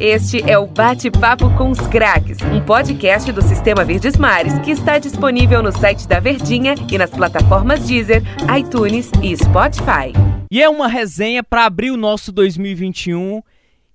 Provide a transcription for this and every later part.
Este é o Bate-Papo com os Craques, um podcast do Sistema Verdes Mares que está disponível no site da Verdinha e nas plataformas Deezer, iTunes e Spotify. E é uma resenha para abrir o nosso 2021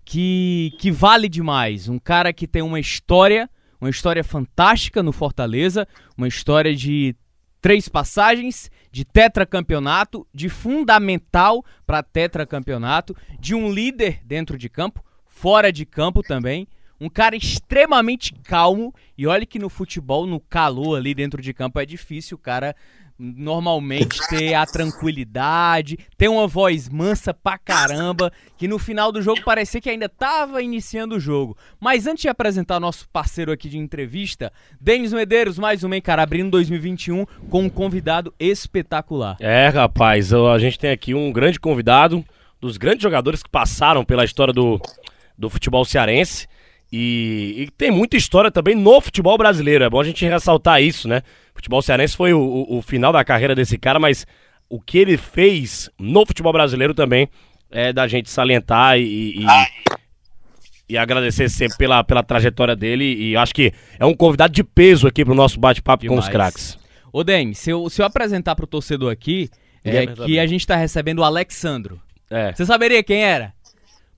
que, que vale demais. Um cara que tem uma história, uma história fantástica no Fortaleza, uma história de três passagens, de tetracampeonato, de fundamental para tetracampeonato, de um líder dentro de campo, fora de campo também. Um cara extremamente calmo. E olha que no futebol, no calor ali dentro de campo, é difícil o cara normalmente ter a tranquilidade, ter uma voz mansa pra caramba, que no final do jogo parecia que ainda tava iniciando o jogo. Mas antes de apresentar nosso parceiro aqui de entrevista, Denis Medeiros, mais um, hein, cara, abrindo 2021 com um convidado espetacular. É, rapaz, a gente tem aqui um grande convidado, dos grandes jogadores que passaram pela história do, do futebol cearense. E, e, tem muita história também no futebol brasileiro. É bom a gente ressaltar isso, né? O futebol cearense foi o, o, o, final da carreira desse cara, mas o que ele fez no futebol brasileiro também é da gente salientar e, e, e agradecer sempre pela, pela trajetória dele. E acho que é um convidado de peso aqui pro nosso bate-papo com os craques. Ô, Den, se eu, se eu apresentar pro torcedor aqui, é, que a gente tá recebendo o Alexandro. É. Você saberia quem era?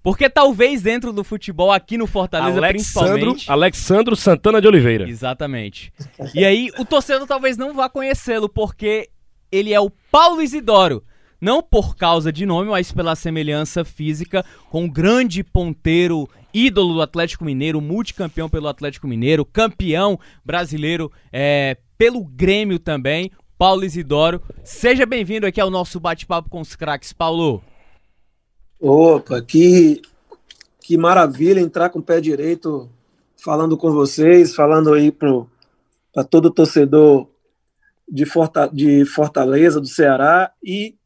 Porque talvez dentro do futebol aqui no Fortaleza, Alexandro, principalmente... Alexandro Santana de Oliveira. Exatamente. E aí o torcedor talvez não vá conhecê-lo, porque ele é o Paulo Isidoro. Não por causa de nome, mas pela semelhança física com o grande ponteiro, ídolo do Atlético Mineiro, multicampeão pelo Atlético Mineiro, campeão brasileiro é, pelo Grêmio também, Paulo Isidoro. Seja bem-vindo aqui ao nosso bate-papo com os craques, Paulo. Opa, que, que maravilha entrar com o pé direito falando com vocês, falando aí para todo torcedor de, Forta, de Fortaleza, do Ceará e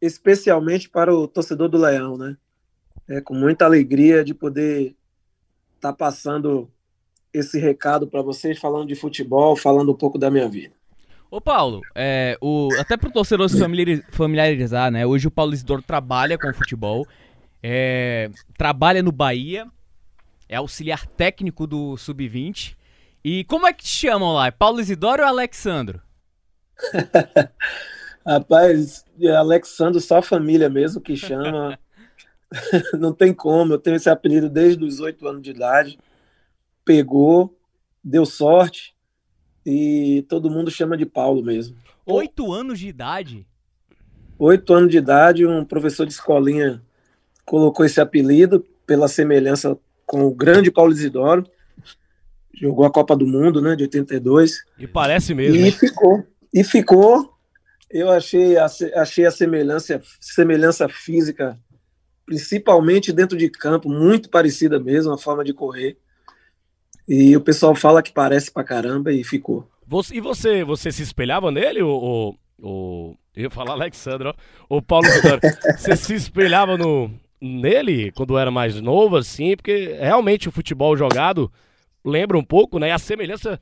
especialmente para o torcedor do Leão, né? É com muita alegria de poder estar tá passando esse recado para vocês, falando de futebol, falando um pouco da minha vida. Ô Paulo, é, o, até pro torcedor se familiarizar, né? Hoje o Paulo Isidoro trabalha com futebol, é, trabalha no Bahia, é auxiliar técnico do Sub-20. E como é que te chamam lá? É Paulo Isidoro ou Alexandro? Rapaz, é Alexandro só a família mesmo que chama. Não tem como, eu tenho esse apelido desde os oito anos de idade. Pegou, deu sorte e todo mundo chama de Paulo mesmo. Oito anos de idade? Oito anos de idade, um professor de escolinha colocou esse apelido pela semelhança com o grande Paulo Isidoro. Jogou a Copa do Mundo, né, de 82. E parece mesmo. E ficou. E ficou. Eu achei a, achei a semelhança, semelhança física, principalmente dentro de campo, muito parecida mesmo, a forma de correr. E o pessoal fala que parece pra caramba e ficou. Você, e você, você se espelhava nele, o, o, eu ia falar Alexandre, ó, o Paulo Vitória, você se espelhava no, nele quando era mais novo, assim, porque realmente o futebol jogado lembra um pouco, né? E a semelhança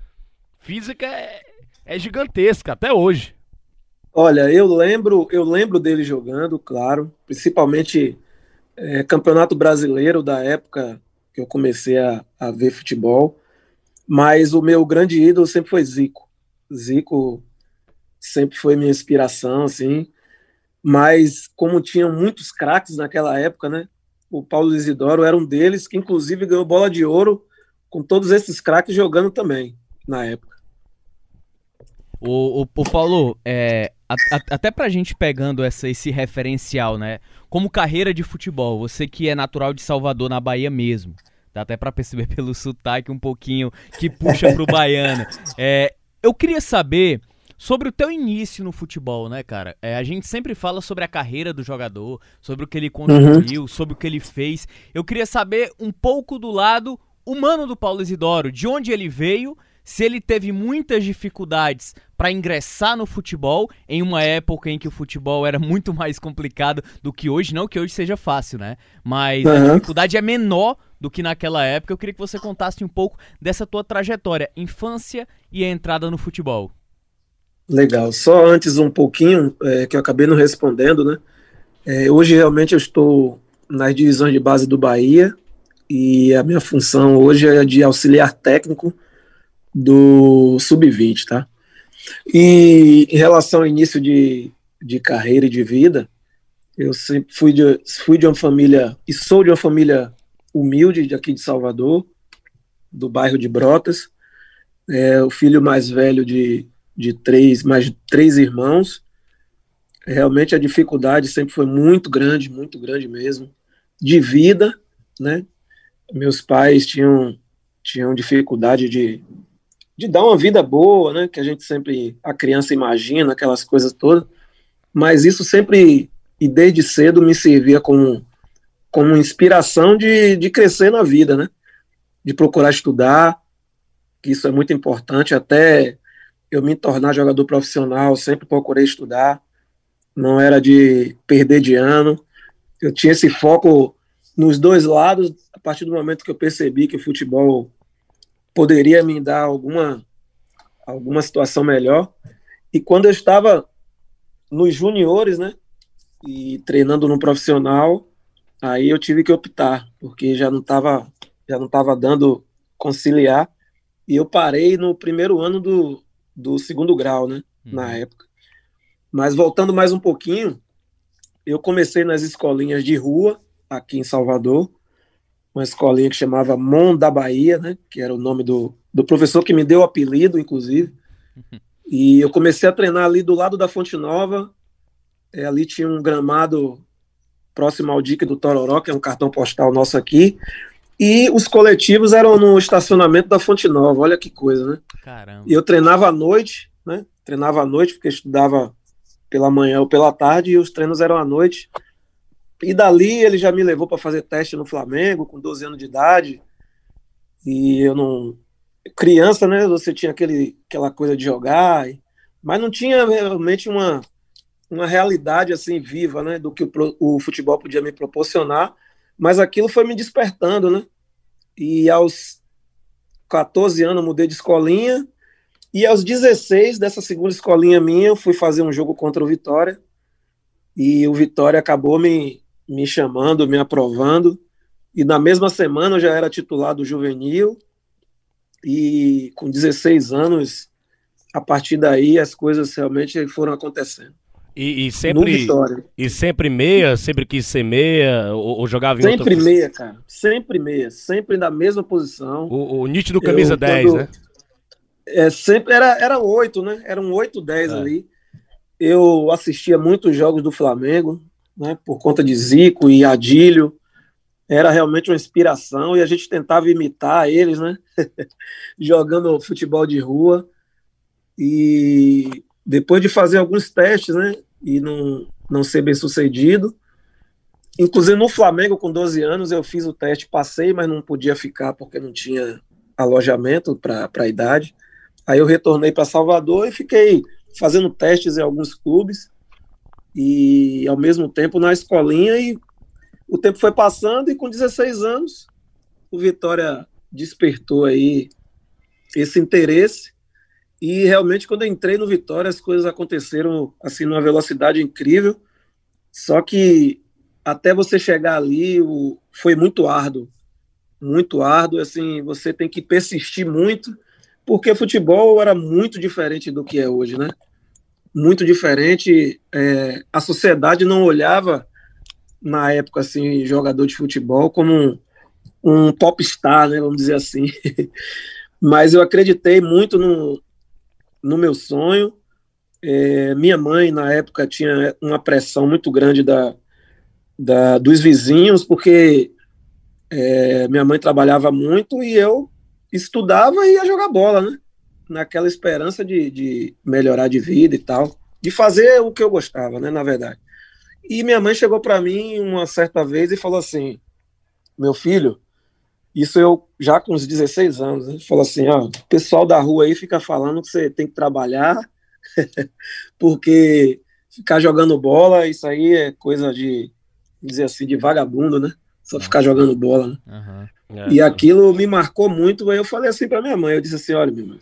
física é, é gigantesca até hoje. Olha, eu lembro, eu lembro dele jogando, claro, principalmente é, campeonato brasileiro da época que eu comecei a, a ver futebol. Mas o meu grande ídolo sempre foi Zico. Zico sempre foi minha inspiração, assim. Mas como tinham muitos craques naquela época, né? O Paulo Isidoro era um deles, que inclusive ganhou bola de ouro com todos esses craques jogando também na época. O, o, o Paulo, é, a, a, até pra gente pegando essa, esse referencial, né? Como carreira de futebol, você que é natural de Salvador, na Bahia mesmo, dá até para perceber pelo sotaque um pouquinho que puxa pro baiano. É, eu queria saber sobre o teu início no futebol, né, cara? É, a gente sempre fala sobre a carreira do jogador, sobre o que ele construiu, uhum. sobre o que ele fez. Eu queria saber um pouco do lado humano do Paulo Isidoro, de onde ele veio se ele teve muitas dificuldades para ingressar no futebol em uma época em que o futebol era muito mais complicado do que hoje, não que hoje seja fácil, né? Mas uhum. a dificuldade é menor do que naquela época. Eu queria que você contasse um pouco dessa tua trajetória, infância e a entrada no futebol. Legal. Só antes um pouquinho, é, que eu acabei não respondendo, né? É, hoje realmente eu estou nas divisões de base do Bahia e a minha função hoje é de auxiliar técnico do Sub-20, tá? E em relação ao início de, de carreira e de vida, eu sempre fui de, fui de uma família, e sou de uma família humilde de aqui de Salvador, do bairro de Brotas. É o filho mais velho de, de três, mais três irmãos. Realmente a dificuldade sempre foi muito grande, muito grande mesmo, de vida, né? Meus pais tinham, tinham dificuldade de, de dar uma vida boa, né? Que a gente sempre, a criança imagina, aquelas coisas todas. Mas isso sempre, e desde cedo, me servia como, como inspiração de, de crescer na vida, né? De procurar estudar, que isso é muito importante. Até eu me tornar jogador profissional, sempre procurei estudar não era de perder de ano. Eu tinha esse foco nos dois lados, a partir do momento que eu percebi que o futebol poderia me dar alguma, alguma situação melhor. E quando eu estava nos juniores, né, e treinando no profissional, aí eu tive que optar, porque já não estava já não tava dando conciliar, e eu parei no primeiro ano do, do segundo grau, né, uhum. na época. Mas voltando mais um pouquinho, eu comecei nas escolinhas de rua, aqui em Salvador, uma escolinha que chamava Mon da Bahia, né, que era o nome do, do professor que me deu o apelido, inclusive. E eu comecei a treinar ali do lado da Fonte Nova. É, ali tinha um gramado próximo ao dique do Tororó, que é um cartão postal nosso aqui. E os coletivos eram no estacionamento da Fonte Nova. Olha que coisa, né? Caramba. E eu treinava à noite, né? Treinava à noite porque estudava pela manhã ou pela tarde, e os treinos eram à noite. E dali ele já me levou para fazer teste no Flamengo, com 12 anos de idade. E eu não. Criança, né? Você tinha aquele, aquela coisa de jogar, mas não tinha realmente uma, uma realidade assim viva, né? Do que o, o futebol podia me proporcionar. Mas aquilo foi me despertando, né? E aos 14 anos mudei de escolinha e aos 16 dessa segunda escolinha minha, eu fui fazer um jogo contra o Vitória. E o Vitória acabou me, me chamando, me aprovando. E na mesma semana eu já era titular do juvenil. E com 16 anos, a partir daí as coisas realmente foram acontecendo. E, e sempre e sempre meia, sempre quis ser meia ou, ou jogava em Sempre meia, cara. Sempre meia, sempre na mesma posição. O, o nítido camisa eu, 10, quando, né? É, sempre era, era oito, né? Eram oito, dez é. ali. Eu assistia muitos jogos do Flamengo, né? Por conta de Zico e Adílio. Era realmente uma inspiração e a gente tentava imitar eles, né? Jogando futebol de rua. E depois de fazer alguns testes, né? E não, não ser bem sucedido. Inclusive no Flamengo, com 12 anos, eu fiz o teste, passei, mas não podia ficar porque não tinha alojamento para a idade. Aí eu retornei para Salvador e fiquei fazendo testes em alguns clubes e ao mesmo tempo na escolinha e o tempo foi passando e com 16 anos o Vitória despertou aí esse interesse. E realmente quando entrei no Vitória as coisas aconteceram assim numa velocidade incrível. Só que até você chegar ali o, foi muito árduo. Muito árduo assim você tem que persistir muito porque futebol era muito diferente do que é hoje, né? Muito diferente. É, a sociedade não olhava, na época, assim, jogador de futebol como um, um popstar, né? Vamos dizer assim. Mas eu acreditei muito no, no meu sonho. É, minha mãe, na época, tinha uma pressão muito grande da, da dos vizinhos, porque é, minha mãe trabalhava muito e eu estudava e ia jogar bola, né? Naquela esperança de, de melhorar de vida e tal, de fazer o que eu gostava, né? Na verdade. E minha mãe chegou para mim uma certa vez e falou assim: Meu filho, isso eu já com uns 16 anos, né? falou assim: Ó, o pessoal da rua aí fica falando que você tem que trabalhar, porque ficar jogando bola, isso aí é coisa de, dizer assim, de vagabundo, né? Só ficar jogando bola, né? Uhum. É, e aquilo me marcou muito. Aí eu falei assim para minha mãe: eu disse assim, olha, minha mãe,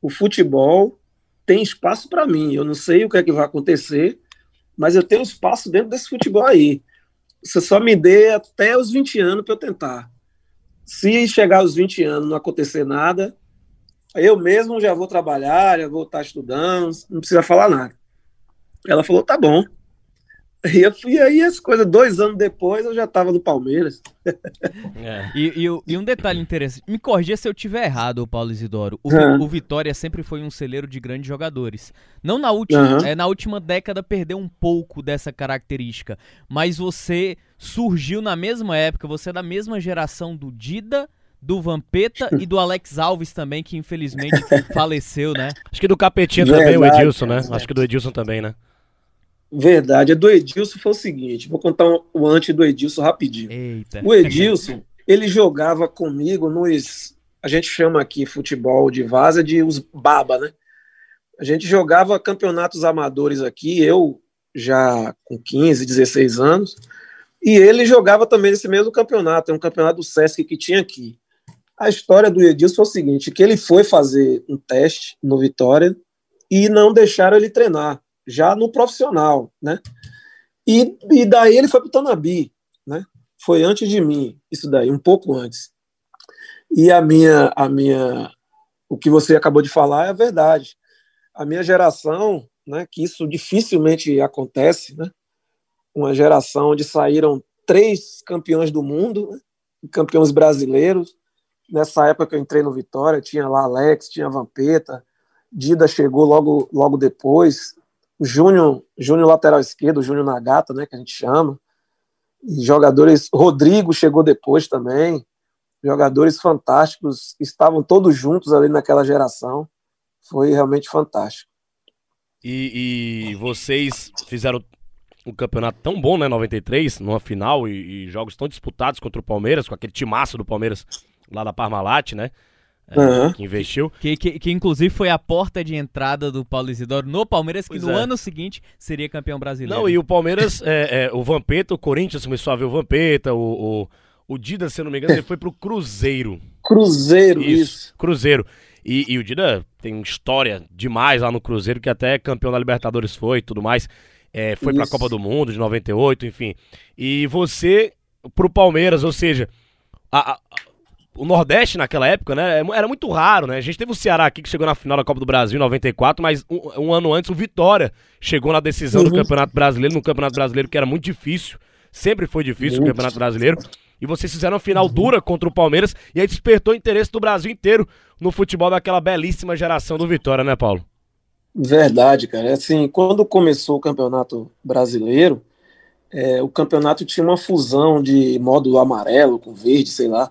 o futebol tem espaço para mim. Eu não sei o que é que vai acontecer, mas eu tenho espaço dentro desse futebol aí. Você só me dê até os 20 anos para eu tentar. se chegar aos 20 anos não acontecer nada, eu mesmo já vou trabalhar, já vou estar estudando, não precisa falar nada. Ela falou, tá bom. E, eu, e aí as coisas, dois anos depois, eu já estava no Palmeiras. É. E, e, e, um detalhe interessante, me corrija se eu tiver errado, Paulo Isidoro. O, uhum. o, Vitória sempre foi um celeiro de grandes jogadores. Não na última, uhum. é, na última década perdeu um pouco dessa característica, mas você surgiu na mesma época, você é da mesma geração do Dida, do Vampeta e do Alex Alves também, que infelizmente faleceu, né? Acho que do Capetinha também, o Edilson, né? Acho que do Edilson também, né? Verdade. A do Edilson foi o seguinte: vou contar o antes do Edilson rapidinho. Eita. O Edilson, ele jogava comigo nos. A gente chama aqui futebol de vaza de os baba, né? A gente jogava campeonatos amadores aqui, eu já com 15, 16 anos, e ele jogava também nesse mesmo campeonato, é um campeonato do Sesc que tinha aqui. A história do Edilson foi o seguinte, que ele foi fazer um teste no Vitória e não deixaram ele treinar já no profissional, né? E, e daí ele foi para o Tanabi, né? Foi antes de mim, isso daí, um pouco antes. E a minha, a minha, o que você acabou de falar é a verdade. A minha geração, né? Que isso dificilmente acontece, né? Uma geração onde saíram três campeões do mundo, né? campeões brasileiros. Nessa época que eu entrei no Vitória, tinha lá Alex, tinha Vampeta, Dida chegou logo, logo depois, o Júnior, Júnior lateral esquerdo, o Júnior Nagata, né, que a gente chama. E jogadores, Rodrigo chegou depois também. Jogadores fantásticos, estavam todos juntos ali naquela geração. Foi realmente fantástico. E, e vocês fizeram um campeonato tão bom, né, 93, numa final e, e, jogos tão disputados contra o Palmeiras, com aquele timaço do Palmeiras lá da Parmalat, né? Uhum. que investiu. Que, que, que, inclusive foi a porta de entrada do Paulo Isidoro no Palmeiras, que pois no é. ano seguinte seria campeão brasileiro. Não, e o Palmeiras, é, é, o Vampeta, o Corinthians começou a ver o Vampeta, o, o, o Dida, se eu não me engano, ele foi pro Cruzeiro. Cruzeiro, isso. isso. Cruzeiro. E, e, o Dida tem história demais lá no Cruzeiro, que até campeão da Libertadores foi e tudo mais. É, foi para a Copa do Mundo de 98, enfim. E você pro Palmeiras, ou seja, a, a, o Nordeste naquela época, né, é era muito raro, né? A gente teve o Ceará aqui que chegou na final da Copa do Brasil em 94, mas um, um ano antes o Vitória chegou na decisão uhum. do Campeonato Brasileiro, no Campeonato Brasileiro que era muito difícil, sempre foi difícil muito. o Campeonato Brasileiro. E vocês fizeram uma final dura contra o Palmeiras e aí despertou o interesse do Brasil inteiro no futebol daquela belíssima geração do Vitória, né, Paulo? Verdade, cara. Assim, quando começou o Campeonato Brasileiro, é, o campeonato tinha uma fusão de módulo amarelo com verde, sei lá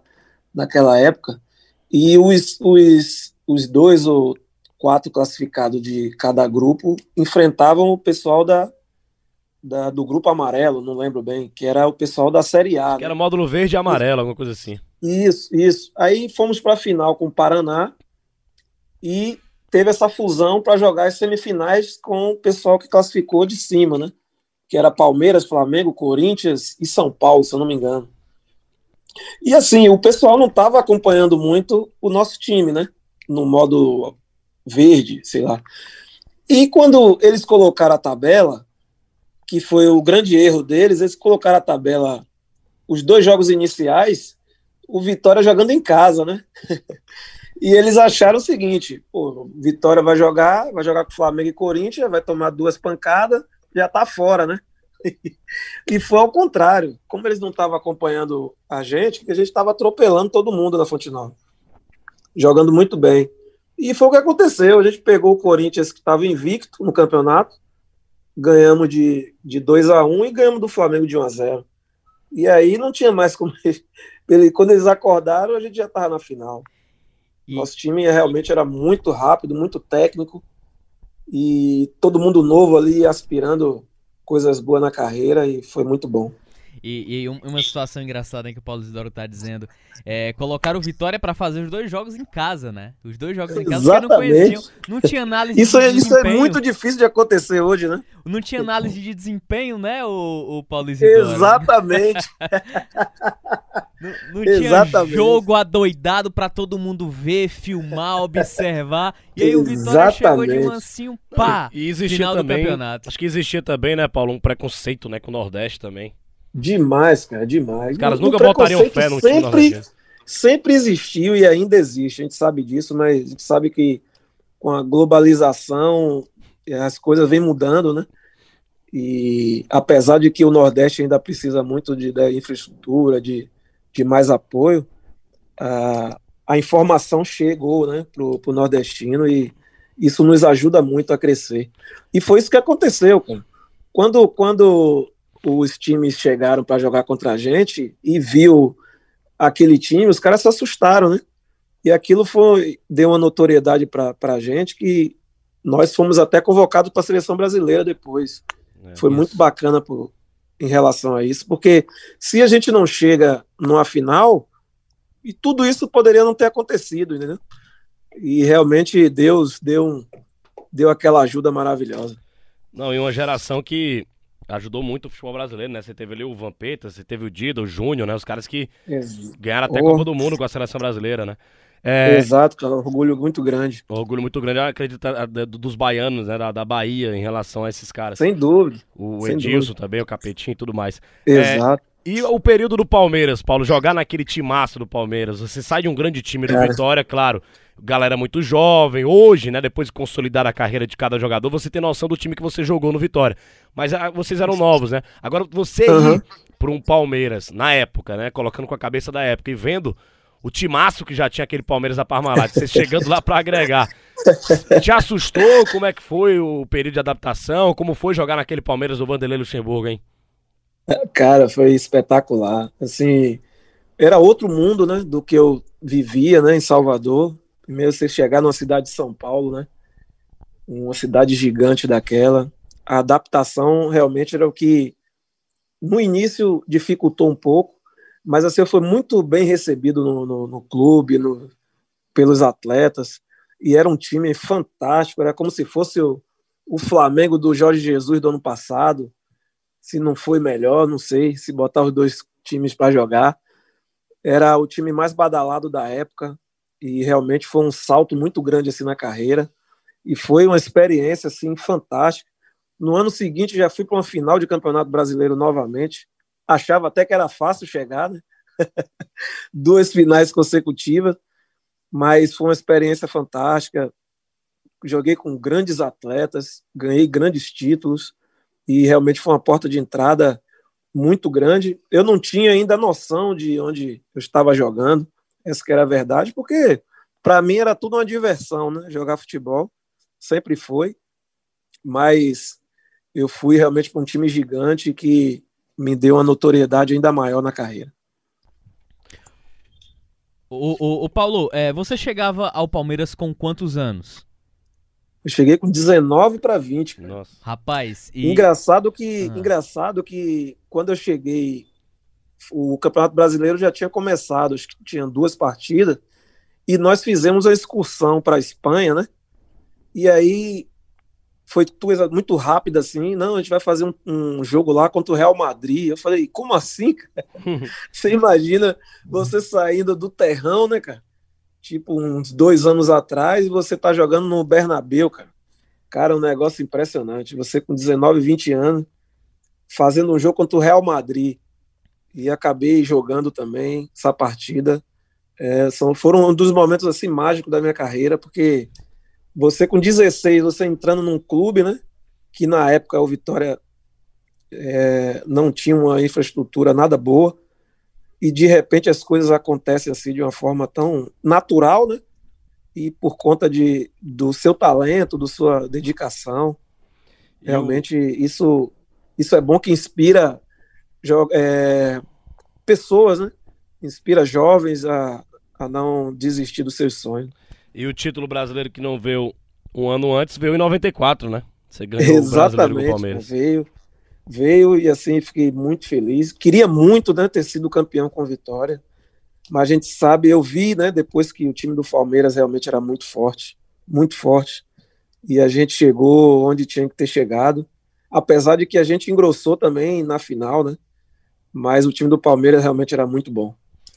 naquela época, e os, os, os dois ou quatro classificados de cada grupo enfrentavam o pessoal da, da, do grupo amarelo, não lembro bem, que era o pessoal da Série A. Que né? era módulo verde e amarelo, alguma coisa assim. Isso, isso. Aí fomos para a final com o Paraná e teve essa fusão para jogar as semifinais com o pessoal que classificou de cima, né? Que era Palmeiras, Flamengo, Corinthians e São Paulo, se eu não me engano. E assim, o pessoal não estava acompanhando muito o nosso time, né? No modo verde, sei lá. E quando eles colocaram a tabela, que foi o grande erro deles, eles colocaram a tabela, os dois jogos iniciais, o Vitória jogando em casa, né? e eles acharam o seguinte: pô, Vitória vai jogar, vai jogar com Flamengo e Corinthians, vai tomar duas pancadas, já tá fora, né? e foi ao contrário. Como eles não estavam acompanhando a gente, a gente estava atropelando todo mundo na Fonte Nova. Jogando muito bem. E foi o que aconteceu. A gente pegou o Corinthians, que estava invicto no campeonato, ganhamos de, de 2 a 1 e ganhamos do Flamengo de 1 a 0 E aí não tinha mais como. Ele, quando eles acordaram, a gente já estava na final. E... Nosso time realmente era muito rápido, muito técnico. E todo mundo novo ali aspirando coisas boas na carreira e foi muito bom. E, e, uma situação engraçada que o Paulo Isidoro tá dizendo é colocar o Vitória para fazer os dois jogos em casa, né? Os dois jogos em casa Exatamente. não conheciam, não tinha análise isso, de é, Isso é muito difícil de acontecer hoje, né? Não tinha análise de desempenho, né, o, o Paulo Isidoro? Exatamente. não, não tinha Exatamente. jogo adoidado para todo mundo ver, filmar, observar. E aí o Vitória Exatamente. chegou de mansinho, pá, e existia final também, do campeonato. Acho que existia também, né, Paulo, um preconceito, né, com o Nordeste também. Demais, cara, demais. Os caras nunca botariam fé no sempre, time sempre existiu e ainda existe, a gente sabe disso, mas a gente sabe que com a globalização as coisas vêm mudando, né? E apesar de que o Nordeste ainda precisa muito de, de infraestrutura, de, de mais apoio, a, a informação chegou né, para o nordestino e isso nos ajuda muito a crescer. E foi isso que aconteceu, cara. Quando, quando os times chegaram para jogar contra a gente e viu aquele time, os caras se assustaram, né? E aquilo foi deu uma notoriedade para a gente que nós fomos até convocados para a seleção brasileira depois. É, foi isso. muito bacana por, em relação a isso, porque se a gente não chega numa final, e tudo isso poderia não ter acontecido, entendeu? E realmente Deus deu, deu aquela ajuda maravilhosa. Não, e uma geração que ajudou muito o futebol brasileiro, né? Você teve ali o Vampeta, você teve o Dida, o Júnior, né? Os caras que ganharam até a Copa do Mundo com a seleção brasileira, né? É... Exato, cara, orgulho muito grande. Orgulho muito grande, eu acredito, dos baianos, né? Da, da Bahia em relação a esses caras. Sem dúvida. O Sem Edilson dúvida. também, o Capetinho e tudo mais. Exato. É... E o período do Palmeiras, Paulo, jogar naquele timaço do Palmeiras, você sai de um grande time do cara. Vitória, claro, galera muito jovem, hoje, né, depois de consolidar a carreira de cada jogador, você tem noção do time que você jogou no Vitória. Mas ah, vocês eram novos, né? Agora você uhum. ir para um Palmeiras, na época, né, colocando com a cabeça da época e vendo o timaço que já tinha aquele Palmeiras da Parmalat, você chegando lá para agregar. Te assustou? Como é que foi o período de adaptação? Como foi jogar naquele Palmeiras do Vanderlei Luxemburgo, hein? Cara, foi espetacular. Assim, era outro mundo, né, do que eu vivia, né, em Salvador. Primeiro você chegar numa cidade de São Paulo, né, uma cidade gigante daquela. A adaptação realmente era o que no início dificultou um pouco, mas assim fui muito bem recebido no, no, no clube, no, pelos atletas e era um time fantástico. Era como se fosse o, o Flamengo do Jorge Jesus do ano passado se não foi melhor, não sei, se botar os dois times para jogar. Era o time mais badalado da época e realmente foi um salto muito grande assim na carreira e foi uma experiência assim fantástica. No ano seguinte já fui para uma final de Campeonato Brasileiro novamente. Achava até que era fácil chegar, né? Duas finais consecutivas, mas foi uma experiência fantástica. Joguei com grandes atletas, ganhei grandes títulos e realmente foi uma porta de entrada muito grande. Eu não tinha ainda noção de onde eu estava jogando, essa que era a verdade, porque para mim era tudo uma diversão, né? Jogar futebol sempre foi, mas eu fui realmente para um time gigante que me deu uma notoriedade ainda maior na carreira. O, o, o Paulo, é, você chegava ao Palmeiras com quantos anos? Eu cheguei com 19 para 20. Cara. Nossa. Rapaz, e... engraçado que ah. engraçado que quando eu cheguei o Campeonato Brasileiro já tinha começado, acho que tinha duas partidas e nós fizemos a excursão para a Espanha, né? E aí foi coisa muito rápida assim, não, a gente vai fazer um, um, jogo lá contra o Real Madrid. Eu falei, como assim, cara? você imagina você saindo do terrão, né, cara? tipo uns dois anos atrás, e você tá jogando no Bernabéu, cara. Cara, um negócio impressionante. Você com 19, 20 anos, fazendo um jogo contra o Real Madrid. E acabei jogando também essa partida. É, são, foram um dos momentos assim mágicos da minha carreira, porque você com 16, você entrando num clube, né? Que na época o Vitória é, não tinha uma infraestrutura nada boa e de repente as coisas acontecem assim de uma forma tão natural, né? E por conta de, do seu talento, da sua dedicação, realmente isso isso é bom que inspira é, pessoas, né? Inspira jovens a, a não desistir dos seus sonhos. E o título brasileiro que não veio um ano antes veio em 94, né? Você ganhou Exatamente, o Palmeiras. Veio veio e assim fiquei muito feliz. Queria muito né, ter sido campeão com vitória, mas a gente sabe, eu vi né, depois que o time do Palmeiras realmente era muito forte, muito forte, e a gente chegou onde tinha que ter chegado, apesar de que a gente engrossou também na final, né? Mas o time do Palmeiras realmente era muito bom.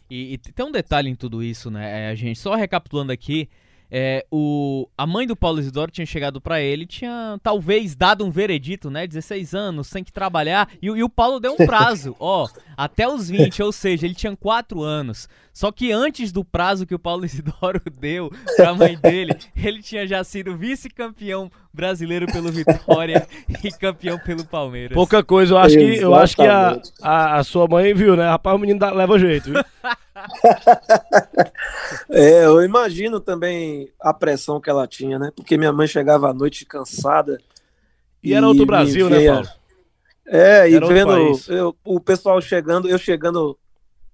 E, e tem um detalhe em tudo isso, né? É, a gente só recapitulando aqui, é, o, a mãe do Paulo Isidoro tinha chegado para ele, tinha talvez dado um veredito, né? 16 anos, tem que trabalhar. E, e o Paulo deu um prazo, ó, até os 20, ou seja, ele tinha 4 anos. Só que antes do prazo que o Paulo Isidoro deu pra mãe dele, ele tinha já sido vice-campeão brasileiro pelo Vitória e campeão pelo Palmeiras. Pouca coisa, eu acho que, eu acho que a, a, a, sua mãe viu, né? Rapaz, o menino dá, leva jeito, viu? é, eu imagino também a pressão que ela tinha, né? Porque minha mãe chegava à noite cansada. E, e era outro Brasil, né, Paulo? É, e vendo eu, o pessoal chegando, eu chegando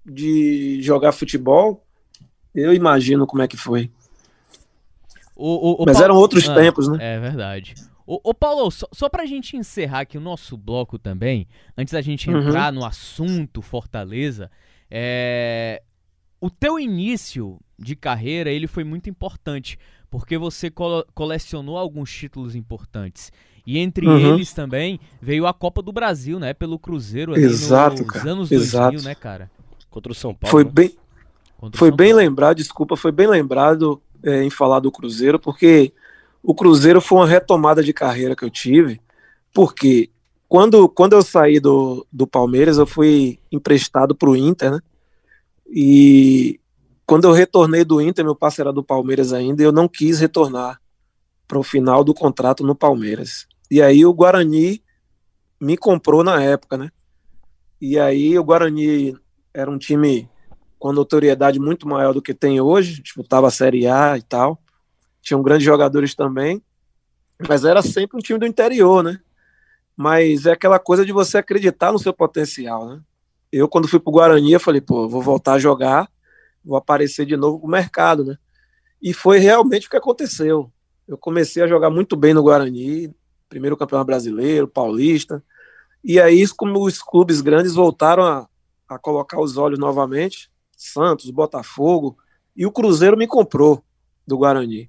de jogar futebol, eu imagino como é que foi. O, o, o Mas Paulo... eram outros ah, tempos, né? É verdade. Ô, Paulo, só, só pra gente encerrar aqui o nosso bloco também, antes da gente uhum. entrar uhum. no assunto Fortaleza, é... o teu início de carreira, ele foi muito importante, porque você co colecionou alguns títulos importantes. E entre uhum. eles também veio a Copa do Brasil, né? Pelo Cruzeiro ali exato, nos cara, anos exato. 2000, né, cara? Contra o São Paulo. Foi né? bem, foi bem lembrado, desculpa, foi bem lembrado é, em falar do Cruzeiro, porque o Cruzeiro foi uma retomada de carreira que eu tive, porque quando, quando eu saí do, do Palmeiras, eu fui emprestado para o Inter, né? E quando eu retornei do Inter, meu parceiro era do Palmeiras ainda, eu não quis retornar para o final do contrato no Palmeiras. E aí o Guarani me comprou na época, né? E aí o Guarani era um time com notoriedade muito maior do que tem hoje, disputava a Série A e tal. Tinham grandes jogadores também, mas era sempre um time do interior, né? Mas é aquela coisa de você acreditar no seu potencial, né? Eu, quando fui pro Guarani, eu falei, pô, vou voltar a jogar, vou aparecer de novo pro mercado, né? E foi realmente o que aconteceu. Eu comecei a jogar muito bem no Guarani, primeiro campeão brasileiro, paulista, e aí, como os clubes grandes voltaram a, a colocar os olhos novamente, Santos, Botafogo, e o Cruzeiro me comprou do Guarani.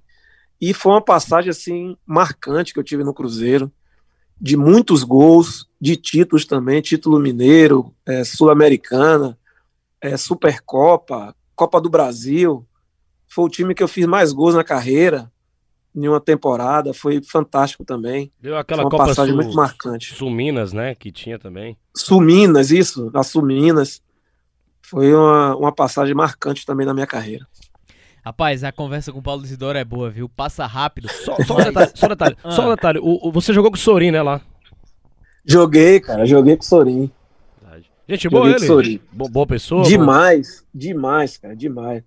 E foi uma passagem assim marcante que eu tive no Cruzeiro, de muitos gols, de títulos também, título mineiro, é, sul-americana, é, Supercopa, Copa do Brasil. Foi o time que eu fiz mais gols na carreira em uma temporada, foi fantástico também. Deu aquela foi uma Copa passagem Sul, muito marcante. Suminas, né, que tinha também. Suminas, isso, a Suminas. Foi uma, uma passagem marcante também na minha carreira. Rapaz, a conversa com o Paulo Isidoro é boa, viu? Passa rápido. Só, só um detalhe, só um detalhe. Ah. Só um detalhe. O, o, você jogou com o Sorin, né, lá? Joguei, cara. Joguei com o Sorin. Gente, boa ele. Sorin. boa pessoa. Demais, boa. demais, cara, demais.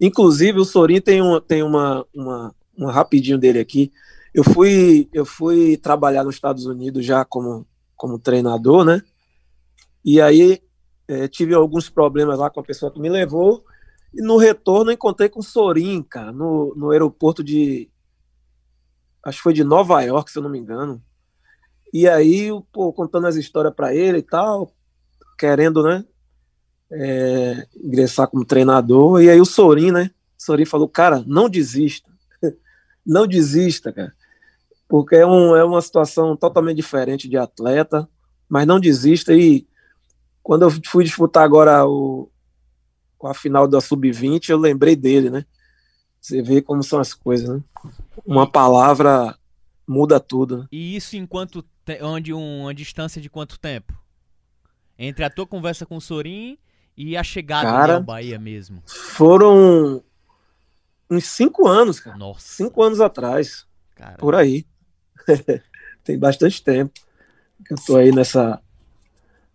Inclusive, o Sorin tem, uma, tem uma, uma, um rapidinho dele aqui. Eu fui, eu fui trabalhar nos Estados Unidos já como, como treinador, né? E aí é, tive alguns problemas lá com a pessoa que me levou. E no retorno encontrei com o Sorin, cara, no, no aeroporto de. Acho que foi de Nova York, se eu não me engano. E aí, pô, contando as histórias para ele e tal, querendo, né? É, ingressar como treinador. E aí o Sorin, né? O Sorin falou, cara, não desista não desista, cara. Porque é, um, é uma situação totalmente diferente de atleta, mas não desista. E quando eu fui disputar agora o, a final da Sub-20, eu lembrei dele, né? Você vê como são as coisas, né? Uma palavra muda tudo. Né? E isso em quanto onde um, uma distância de quanto tempo? Entre a tua conversa com o Sorin e a chegada Cara, ao Bahia mesmo? Foram uns cinco anos, cara. Nossa. Cinco anos atrás. Caramba. Por aí. Tem bastante tempo que eu tô aí nessa,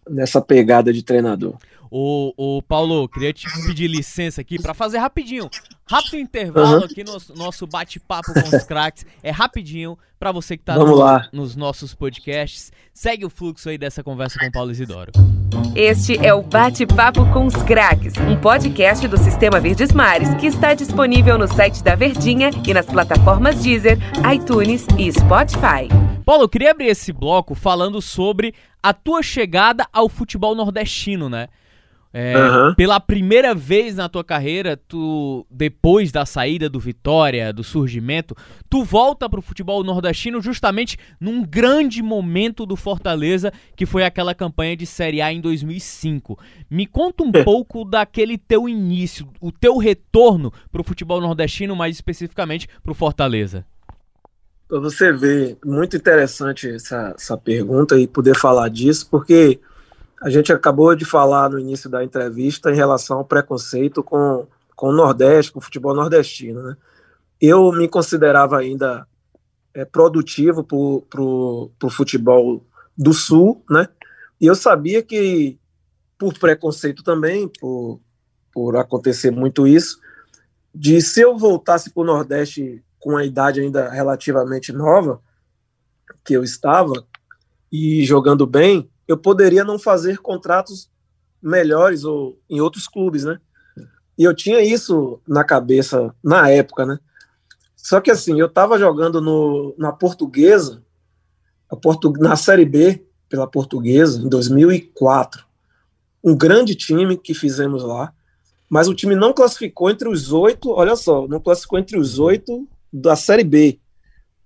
nessa pegada de treinador. O, o Paulo, queria te pedir licença aqui para fazer rapidinho, rápido intervalo uhum. aqui no nosso bate-papo com os craques. É rapidinho para você que tá no, nos nossos podcasts. Segue o fluxo aí dessa conversa com o Paulo Isidoro. Este é o Bate-Papo com os Craques, um podcast do Sistema Verdes Mares que está disponível no site da Verdinha e nas plataformas Deezer, iTunes e Spotify. Paulo, eu queria abrir esse bloco falando sobre a tua chegada ao futebol nordestino, né? É, uhum. Pela primeira vez na tua carreira, tu depois da saída do Vitória, do surgimento, tu volta pro futebol nordestino justamente num grande momento do Fortaleza, que foi aquela campanha de Série A em 2005. Me conta um é. pouco daquele teu início, o teu retorno pro futebol nordestino, mais especificamente pro Fortaleza. Para você ver, muito interessante essa, essa pergunta e poder falar disso, porque a gente acabou de falar no início da entrevista em relação ao preconceito com, com o Nordeste, com o futebol nordestino. Né? Eu me considerava ainda é, produtivo para o futebol do Sul, né? e eu sabia que, por preconceito também, por, por acontecer muito isso, de se eu voltasse para o Nordeste com a idade ainda relativamente nova, que eu estava, e jogando bem, eu poderia não fazer contratos melhores ou em outros clubes, né? E eu tinha isso na cabeça na época, né? Só que assim, eu estava jogando no, na Portuguesa, Portu, na Série B pela Portuguesa em 2004. Um grande time que fizemos lá, mas o time não classificou entre os oito, olha só, não classificou entre os oito da Série B.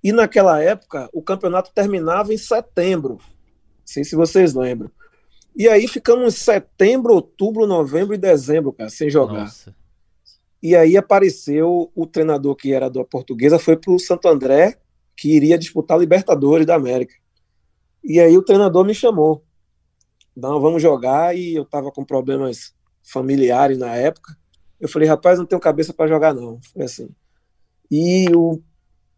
E naquela época, o campeonato terminava em setembro sei se vocês lembram. E aí ficamos setembro, outubro, novembro e dezembro, cara, sem jogar. Nossa. E aí apareceu o treinador que era da portuguesa, foi para o Santo André, que iria disputar a Libertadores da América. E aí o treinador me chamou. Não, vamos jogar. E eu tava com problemas familiares na época. Eu falei, rapaz, não tenho cabeça para jogar, não. Foi assim. E o,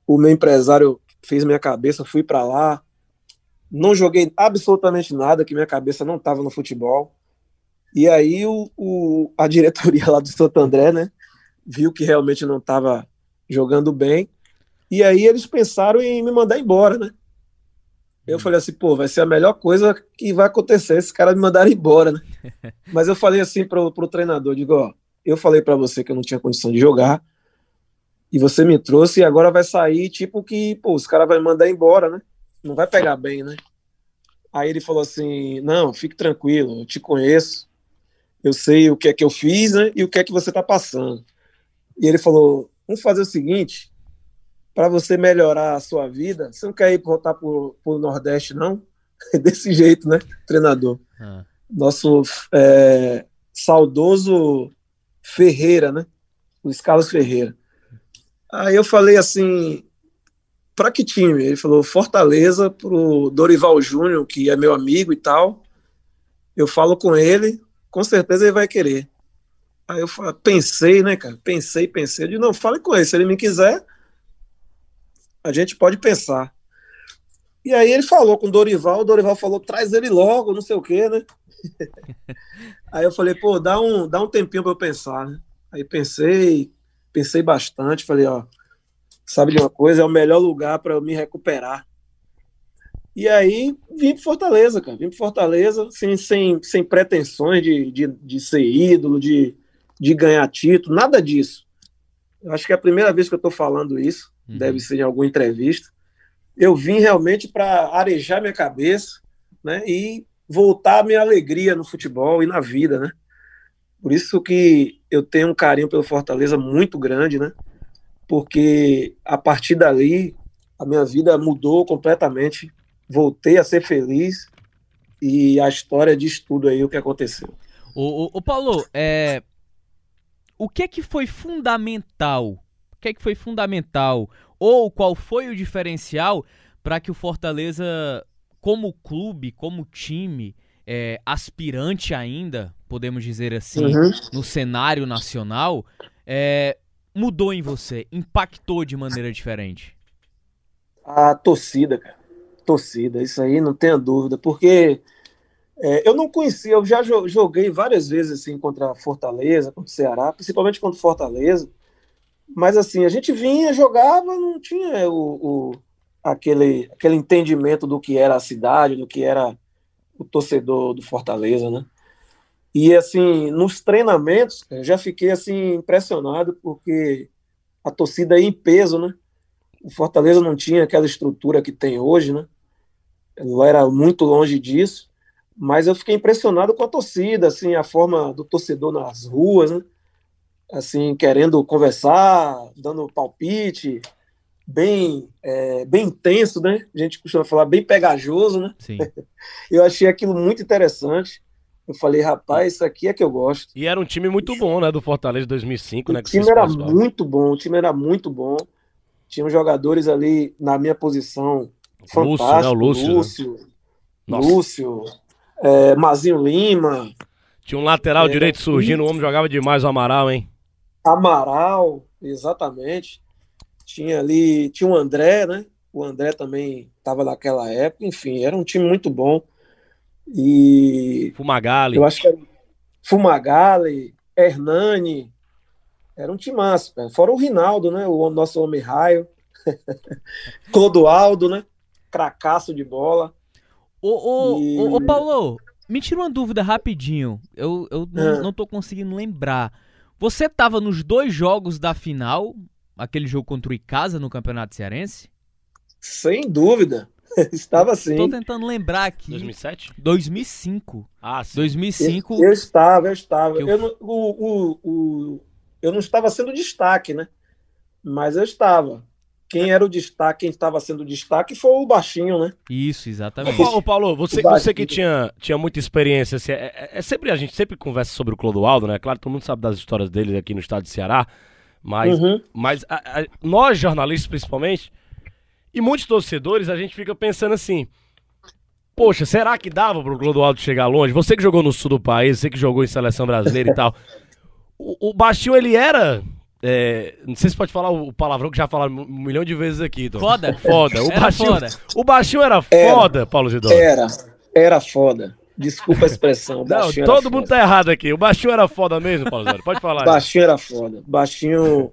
o meu empresário fez minha cabeça, fui para lá, não joguei absolutamente nada, que minha cabeça não estava no futebol. E aí o, o, a diretoria lá do Santo André, né, viu que realmente não estava jogando bem. E aí eles pensaram em me mandar embora, né? Eu falei assim, pô, vai ser a melhor coisa que vai acontecer esse cara me mandar embora, né? Mas eu falei assim pro, pro treinador, digo, ó, eu falei para você que eu não tinha condição de jogar, e você me trouxe, e agora vai sair, tipo que, pô, os caras vão me mandar embora, né? Não vai pegar bem, né? Aí ele falou assim: Não, fique tranquilo, eu te conheço, eu sei o que é que eu fiz né, e o que é que você está passando. E ele falou: Vamos fazer o seguinte, para você melhorar a sua vida, você não quer ir voltar para o Nordeste, não? Desse jeito, né, treinador? Ah. Nosso é, saudoso Ferreira, né? Luiz Carlos Ferreira. Aí eu falei assim: para que time? Ele falou Fortaleza pro Dorival Júnior, que é meu amigo e tal. Eu falo com ele, com certeza ele vai querer. Aí eu pensei, né, cara? Pensei, pensei. Eu disse, não, fale com ele. Se ele me quiser, a gente pode pensar. E aí ele falou com o Dorival, o Dorival falou, traz ele logo, não sei o quê, né? aí eu falei, pô, dá um, dá um tempinho para eu pensar, né? Aí pensei, pensei bastante, falei, ó, sabe de uma coisa? É o melhor lugar para eu me recuperar. E aí vim para Fortaleza, cara. Vim para Fortaleza sem, sem, sem pretensões de, de, de ser ídolo, de, de ganhar título, nada disso. Eu acho que é a primeira vez que eu estou falando isso, uhum. deve ser em alguma entrevista. Eu vim realmente para arejar minha cabeça né, e voltar a minha alegria no futebol e na vida, né? Por isso que eu tenho um carinho pelo Fortaleza muito grande, né? Porque a partir dali a minha vida mudou completamente. Voltei a ser feliz e a história diz tudo aí o que aconteceu. O, o, o Paulo, é, o que é que foi fundamental? O que é que foi fundamental? Ou qual foi o diferencial para que o Fortaleza, como clube, como time, é, aspirante ainda, podemos dizer assim, uhum. no cenário nacional, é, mudou em você? Impactou de maneira diferente? A torcida, cara. Torcida, isso aí não tenha dúvida, porque é, eu não conhecia, eu já joguei várias vezes assim contra Fortaleza, contra Ceará, principalmente contra Fortaleza, mas assim, a gente vinha, jogava, não tinha o, o, aquele, aquele entendimento do que era a cidade, do que era o torcedor do Fortaleza, né? E assim, nos treinamentos, eu já fiquei assim impressionado porque a torcida ia em peso, né? O Fortaleza não tinha aquela estrutura que tem hoje, né? Ela era muito longe disso, Mas eu fiquei impressionado com a torcida, assim, a forma do torcedor nas ruas, né? Assim, querendo conversar, dando palpite, bem, é, bem intenso, né? A gente costuma falar bem pegajoso, né? Sim. Eu achei aquilo muito interessante. Eu falei, rapaz, isso aqui é que eu gosto. E era um time muito bom, né? Do Fortaleza 2005, o né? que time era muito bom, o time era muito bom. Tinham jogadores ali na minha posição Lúcio, né? O. Lúcio. né? Lúcio, Nossa. Lúcio, é, Mazinho Lima, Tinha um lateral É, direito surgindo, o homem jogava demais o Amaral, hein? Amaral, exatamente. Tinha ali, tinha o André, né? O André também estava naquela época. Enfim, era um time muito bom. E Fumagalli. eu acho que era Fumagalli, Hernani, era um timaço, cara. Fora o Rinaldo, né? O nosso homem raio. Clodoaldo, né? Cracaço de bola. Ô, ô, E- ô, ô, Paulo, me tira uma dúvida rapidinho. Eu, eu não, Ah. não tô conseguindo lembrar. Você tava nos dois jogos da final, aquele jogo contra o Icasa no Campeonato Cearense? Sem dúvida. Estava assim. Tô tentando lembrar aqui. 2007? 2005. Ah, sim. 2005. Eu, eu estava, eu estava. Eu- Eu, não- o, o, o- eu não estava sendo destaque, né? Mas eu estava. Quem era o destaque, quem estava sendo destaque foi o baixinho, né? Isso, Ô, exatamente. Paulo, Paulo, você, você que tinha, tinha muita experiência, assim, é, é- é sempre a gente sempre conversa sobre o Clodoaldo, né? Claro, todo mundo sabe das histórias dele aqui no estado de Ceará, mas, Uhum. mas a- a- nós jornalistas principalmente e muitos torcedores a gente fica pensando assim, poxa, será que dava pro Clodoaldo chegar longe? Você que jogou no sul do país, você que jogou em seleção brasileira e tal, o, o Baixinho ele era é, não sei se pode falar o palavrão que já falaram um milhão de vezes aqui, Tom. Foda. Foda. O Era baixinho, foda. o baixinho era Era. foda, Paulo Zidoro. Era. Era foda. Desculpa a expressão. Não, todo era mundo foda. tá errado aqui. O baixinho era foda mesmo, Paulo Zidoro. Pode falar. Baixinho era foda. Baixinho.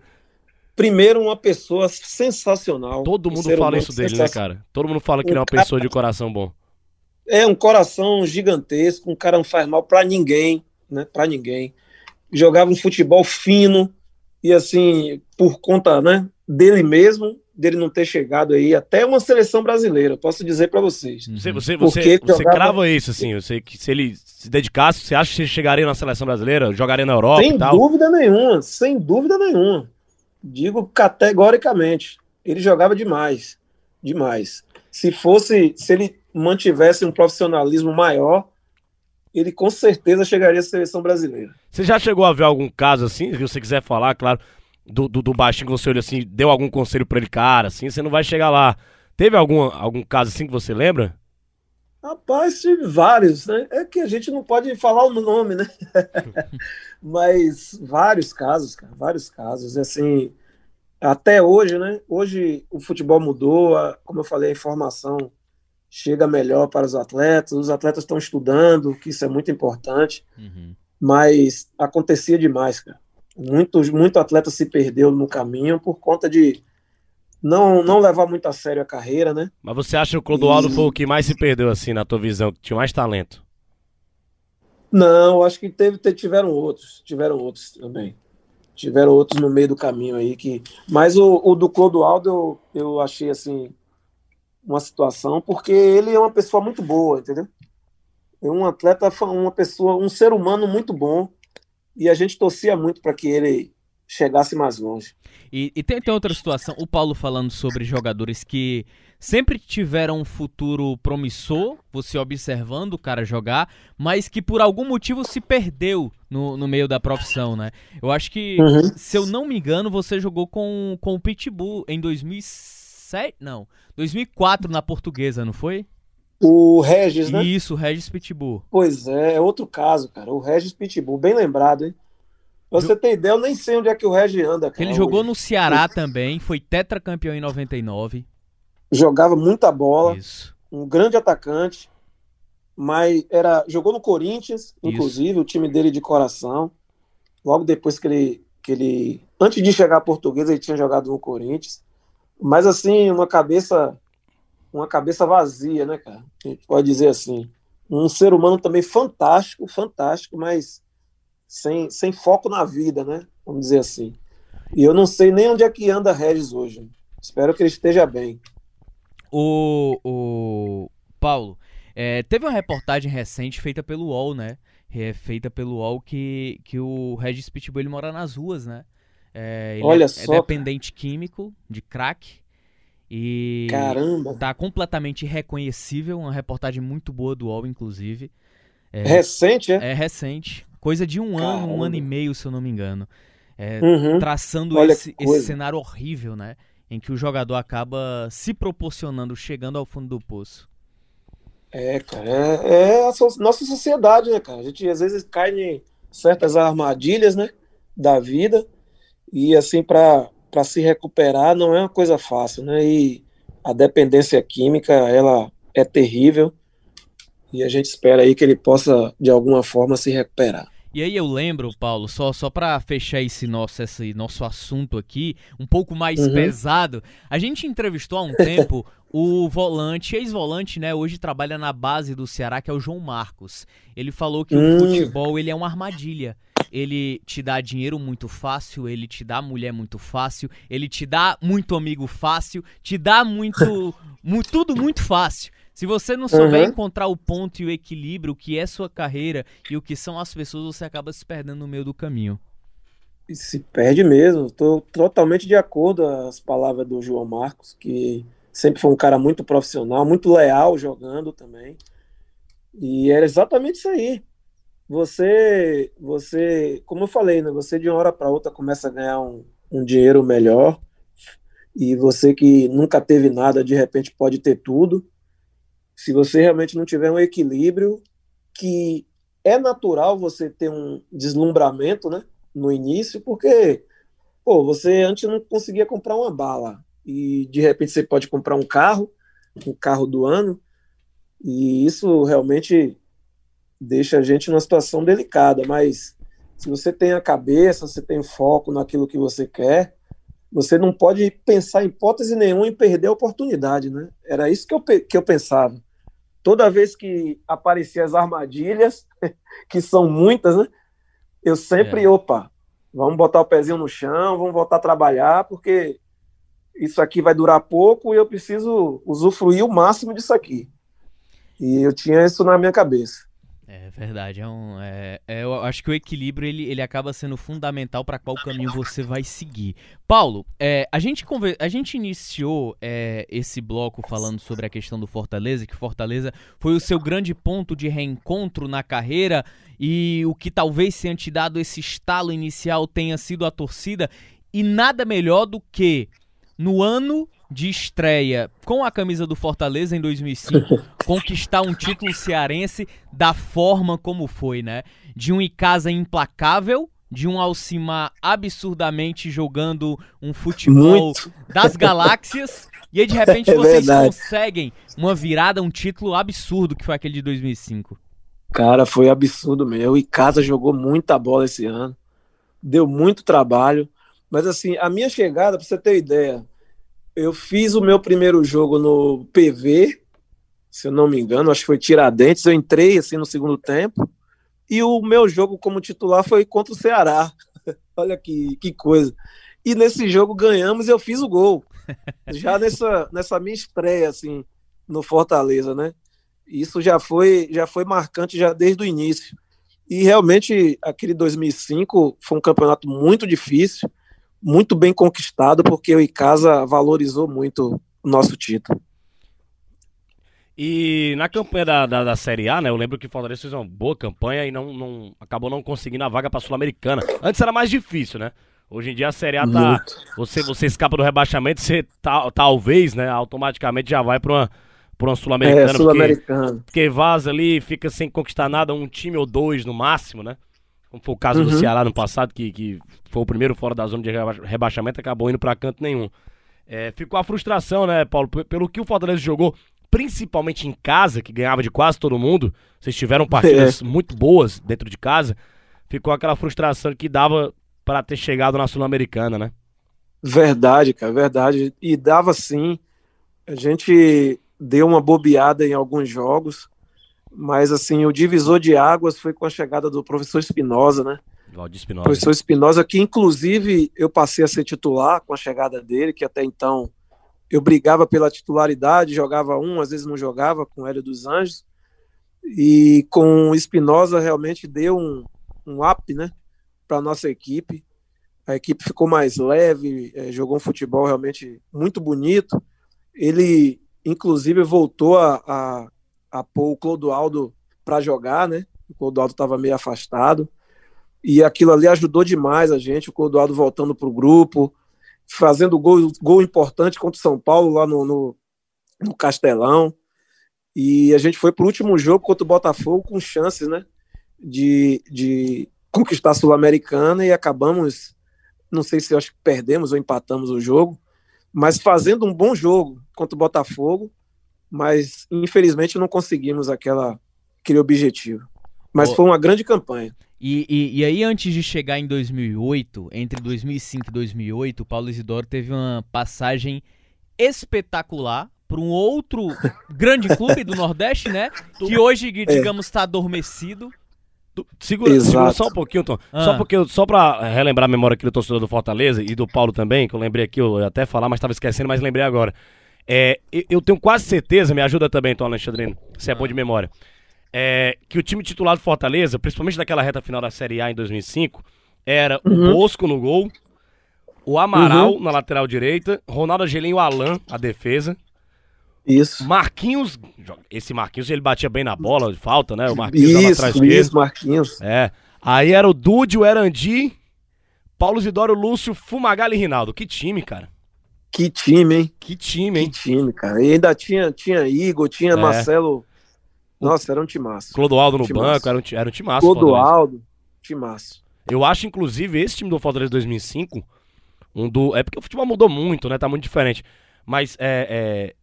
Primeiro, uma pessoa sensacional. Todo Um mundo fala isso dele, né, cara? Todo mundo fala que ele é uma pessoa de coração bom. É um coração gigantesco, um cara não faz mal pra ninguém, né? Para ninguém. Jogava um futebol fino e assim, por conta, né, dele mesmo, dele não ter chegado aí até uma seleção brasileira, posso dizer pra vocês. Você, você, você, você jogava- crava isso, assim. Eu sei que se ele se dedicasse, você acha que ele chegaria na seleção brasileira, jogaria na Europa Sem e tal? dúvida nenhuma, sem dúvida nenhuma. Digo categoricamente, ele jogava demais, demais. Se fosse, se ele mantivesse um profissionalismo maior, ele com certeza chegaria à seleção brasileira. Você já chegou a ver algum caso assim, se você quiser falar, claro, do, do, do baixinho que você olhou assim, deu algum conselho pra ele, cara, assim, você não vai chegar lá. Teve algum, algum caso assim que você lembra? Rapaz, tive vários, né? É que a gente não pode falar o nome, né? Mas vários casos, cara, vários casos. Assim, até hoje, né? Hoje o futebol mudou, a- como eu falei, a informação chega melhor para os atletas, os atletas estão estudando, que isso é muito importante, Uhum. mas acontecia demais, cara. Muitos, muito atleta se perdeu no caminho por conta de não, não levar muito a sério a carreira, né? Mas você acha que o Clodoaldo foi o que mais se perdeu, assim, na tua visão, que tinha mais talento? Não, acho que teve, te- tiveram outros, tiveram outros também. Tiveram outros no meio do caminho aí que, mas o, o do Clodoaldo eu, eu achei assim uma situação porque ele é uma pessoa muito boa, entendeu? É um atleta, uma pessoa, um ser humano muito bom e a gente torcia muito para que ele chegasse mais longe. E, e tem, tem outra situação, o Paulo falando sobre jogadores que sempre tiveram um futuro promissor, você observando o cara jogar, mas que por algum motivo se perdeu no, no meio da profissão, né? Eu acho que, Uhum. se eu não me engano, você jogou com, com o Pitbull em 2007, não, 2004 na Portuguesa, não foi? O Regis, né? Isso, Regis Pitbull. Pois é, é outro caso, cara. O Regis Pitbull, bem lembrado, hein? Você ter ideia, eu nem sei onde é que o Regis anda, cara. Ele jogou hoje. no Ceará também, foi tetracampeão em 99. Jogava muita bola. Isso. um grande atacante, mas era jogou no Corinthians, inclusive, o time dele de coração. Logo depois que ele, que ele antes de chegar a Portuguesa, ele tinha jogado no Corinthians. Mas assim, uma cabeça uma cabeça vazia, né, cara? A gente pode dizer assim. Um ser humano também fantástico, fantástico, mas sem, sem foco na vida, né? Vamos dizer assim. E eu não sei nem onde é que anda Regis hoje. Espero que ele esteja bem. O, o Paulo, É, teve uma reportagem recente feita pelo UOL, né? É, feita pelo UOL que, que o Regis Pitbull ele mora nas ruas, né? É, ele Olha é, só, é dependente químico de crack. E Caramba. tá completamente irreconhecível. Uma reportagem muito boa do UOL, inclusive. É, Recente, é? é recente. Coisa de um ano, um Caramba. ano e meio, se eu não me engano. É, Uhum. traçando esse, esse cenário horrível, né? Em que o jogador acaba se proporcionando, chegando ao fundo do poço. É, cara, é, é a so- nossa sociedade, né, cara? A gente às vezes cai em certas armadilhas, né, da vida, e assim, para para se recuperar não é uma coisa fácil, né? E a dependência química, ela é terrível, e a gente espera aí que ele possa, de alguma forma, se recuperar. E aí eu lembro, Paulo, só, só para fechar esse nosso, esse nosso assunto aqui, um pouco mais Uhum. pesado, a gente entrevistou há um tempo o volante, ex-volante, né, hoje trabalha na base do Ceará, que é o João Marcos. Ele falou que Hum. o futebol, ele é uma armadilha. Ele te dá dinheiro muito fácil, ele te dá mulher muito fácil, ele te dá muito amigo fácil, te dá muito, mu- tudo muito fácil. Se você não souber Uhum. encontrar o ponto e o equilíbrio, o que é sua carreira e o que são as pessoas, você acaba se perdendo no meio do caminho. E se perde mesmo. Estou totalmente de acordo com as palavras do João Marcos, que sempre foi um cara muito profissional, muito leal jogando também. E era exatamente isso aí. Você, você, como eu falei, né? Você de uma hora para outra começa a ganhar um, um dinheiro melhor. E você que nunca teve nada, de repente pode ter tudo. Se você realmente não tiver um equilíbrio, que é natural você ter um deslumbramento, né? no início, porque pô, você antes não conseguia comprar uma bala e de repente você pode comprar um carro, um carro do ano, e isso realmente deixa a gente numa situação delicada, mas se você tem a cabeça, você tem foco naquilo que você quer, você não pode pensar em hipótese nenhuma em perder a oportunidade, né? Era isso que eu, que eu pensava. Toda vez que apareciam as armadilhas, que são muitas, né? eu sempre, É. opa, vamos botar o pezinho no chão, vamos voltar a trabalhar, porque isso aqui vai durar pouco e eu preciso usufruir o máximo disso aqui. E eu tinha isso na minha cabeça. É verdade, é um, é- é, eu acho que o equilíbrio ele, ele acaba sendo fundamental para qual caminho você vai seguir. Paulo, é, a, gente conver- a gente iniciou é, esse bloco falando sobre a questão do Fortaleza, que Fortaleza foi o seu grande ponto de reencontro na carreira e o que talvez tenha te dado esse estalo inicial tenha sido a torcida e nada melhor do que no ano de estreia com a camisa do Fortaleza em 2005 conquistar um título cearense da forma como foi, né? De um Icasa implacável, de um Alcimar absurdamente jogando um futebol Muito. das galáxias, e aí de repente É vocês verdade. conseguem uma virada, um título absurdo que foi aquele de 2005. Cara, foi absurdo mesmo. E casa jogou muita bola esse ano. Deu muito trabalho. Mas assim, a minha chegada, pra você ter ideia, eu fiz o meu primeiro jogo no PV, se eu não me engano, acho que foi Tiradentes. Eu entrei assim no segundo tempo. E o meu jogo como titular foi contra o Ceará. Olha que, que coisa. E nesse jogo ganhamos e eu fiz o gol. Já nessa, nessa minha estreia, assim, no Fortaleza, né? Isso já foi, já foi marcante já desde o início. E realmente aquele 2005 foi um campeonato muito difícil, muito bem conquistado, porque o Icasa valorizou muito o nosso título. E na campanha da, da, da Série A, né? Eu lembro que o Fortaleza fez uma boa campanha e não, não acabou não conseguindo a vaga pra Sul-Americana. Antes era mais difícil, né? Hoje em dia a Série A tá. Muito. Você, você escapa do rebaixamento, você ta- talvez, né? Automaticamente já vai pra uma, pra uma É, Sul-Americana. porque, porque vaza ali, fica sem conquistar nada, um time ou dois no máximo, né? Como foi o caso do Uhum. Ceará no passado, que, que foi o primeiro fora da zona de reba- rebaixamento, acabou indo pra canto nenhum. É, ficou a frustração, né, Paulo? Pelo que o Fortaleza jogou, principalmente em casa, que ganhava de quase todo mundo, vocês tiveram partidas muito boas dentro de casa, ficou aquela frustração que dava pra ter chegado na Sul-Americana, né? Verdade, cara, verdade. E dava sim. A gente deu uma bobeada em alguns jogos, mas assim, o divisor de águas foi com a chegada do professor Espinosa, né? Valdir Espinosa. Professor Espinosa, que inclusive eu passei a ser titular com a chegada dele, que até então eu brigava pela titularidade, jogava um, às vezes não jogava com o Hélio dos Anjos, E com o Espinosa realmente deu um, um up né, para a nossa equipe. A equipe ficou mais leve, é, jogou um futebol realmente muito bonito. Ele, inclusive, voltou a, a, a pôr o Clodoaldo para jogar, né? O Clodoaldo estava meio afastado. E aquilo ali ajudou demais a gente, o Clodoaldo voltando para o grupo, fazendo gol, gol importante contra o São Paulo lá no, no, no Castelão. E a gente foi para o último jogo contra o Botafogo com chances, né? De, de conquistar a Sul-Americana e acabamos, não sei se eu acho que perdemos ou empatamos o jogo, mas fazendo um bom jogo contra o Botafogo, mas infelizmente não conseguimos aquela, aquele objetivo. Mas oh. foi uma grande campanha. E, e, e, aí, antes de chegar em 2008, entre 2005 e 2008, o Paulo Isidoro teve uma passagem espetacular para um outro grande clube do Nordeste, né? Que hoje, é. digamos, está adormecido. Segura, segura, só um pouquinho, Tom. Ah. Só porque só para relembrar a memória aqui do torcedor do Fortaleza e do Paulo também, que eu lembrei aqui, eu ia até falar, mas estava esquecendo, mas lembrei agora. É, eu tenho quase certeza, me ajuda também, Tom Alexandrino, se é bom de memória é, que o time titular do Fortaleza, principalmente daquela reta final da Série A em 2005, era uhum. o Bosco no gol, o Amaral uhum. na lateral direita, Ronaldo Angelim e o Alan, a defesa. Isso. Marquinhos, esse Marquinhos ele batia bem na bola de falta, né? O Marquinhos isso, atrás isso, Marquinhos. É. Aí era o Dude, o Erandi, Paulo Zidoro, Lúcio, Fumagalli e Rinaldo. Que time, cara. Que time, hein? Que time, hein? Que time, cara. E ainda tinha, tinha Igor, tinha é. Marcelo nossa, era um timaço. Clodoaldo no timaço. banco, era um, era um timaço. Clodoaldo, timaço. Eu acho, inclusive, esse time do Fortaleza 2005, um do... É porque o futebol mudou muito, né? Tá muito diferente. Mas é,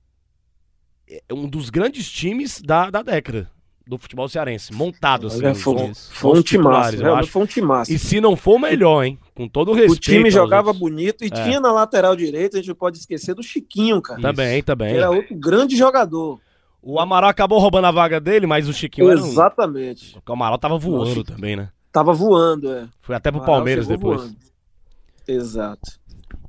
é, é um dos grandes times da, da década do futebol cearense, montado assim. foi, foi um timaço, realmente foi um timaço. E se não for melhor, hein? Com todo o respeito. O time jogava outros. bonito e é. tinha na lateral direita, a gente não pode esquecer do Chiquinho, cara. Também, também. Era outro grande jogador. O Amaral acabou roubando a vaga dele, mas o Chiquinho Exatamente. era um... O Amaral tava voando também, né? Tava voando, é. Foi até pro Palmeiras depois. Voando. Exato.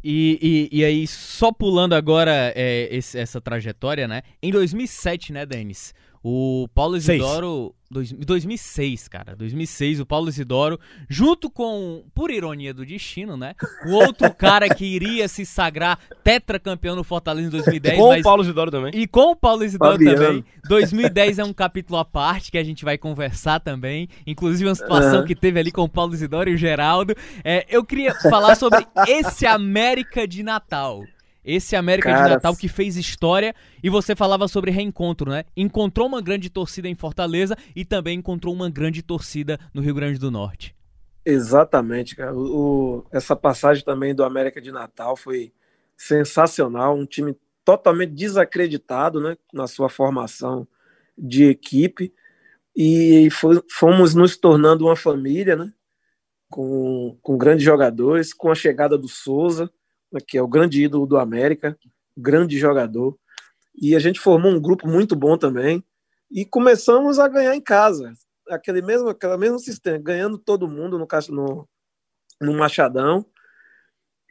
E, e, e, aí, só pulando agora é, esse, essa trajetória, né? Em 2007, né, Denis? O Paulo Isidoro. Dois, 2006, cara. 2006, o Paulo Isidoro, junto com, por ironia do destino, né? O outro cara que iria se sagrar tetracampeão no Fortaleza em 2010. Com mas... o Paulo Isidoro também. E com o Paulo Isidoro Fabiano. também. 2010 é um capítulo à parte que a gente vai conversar também. Inclusive uma situação que teve ali com o Paulo Isidoro e o Geraldo. É, eu queria falar sobre esse América de Natal. Esse América Cara... de Natal que fez história e você falava sobre reencontro, né? Encontrou uma grande torcida em Fortaleza e também encontrou uma grande torcida no Rio Grande do Norte. Exatamente, cara. O, essa passagem também do América de Natal foi sensacional. Um time totalmente desacreditado, né? Na sua formação de equipe e fomos nos tornando uma família, né? Com, com grandes jogadores, com a chegada do Souza que é o grande ídolo do América, grande jogador. E a gente formou um grupo muito bom também. E começamos a ganhar em casa. Aquele mesmo, aquele mesmo sistema, ganhando todo mundo no, no, no Machadão.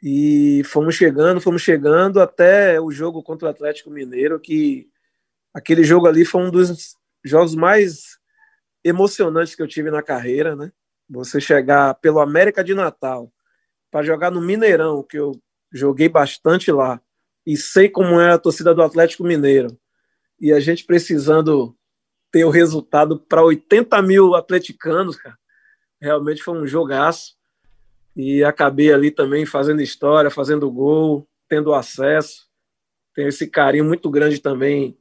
E fomos chegando, fomos chegando até o jogo contra o Atlético Mineiro, que aquele jogo ali foi um dos jogos mais emocionantes que eu tive na carreira, né? Você chegar pelo América de Natal para jogar no Mineirão, que eu joguei bastante lá e sei como é a torcida do Atlético Mineiro. E a gente precisando ter o resultado para 80 mil atleticanos, cara. Realmente foi um jogaço. E acabei ali também fazendo história, fazendo gol, tendo acesso. Tenho esse carinho muito grande também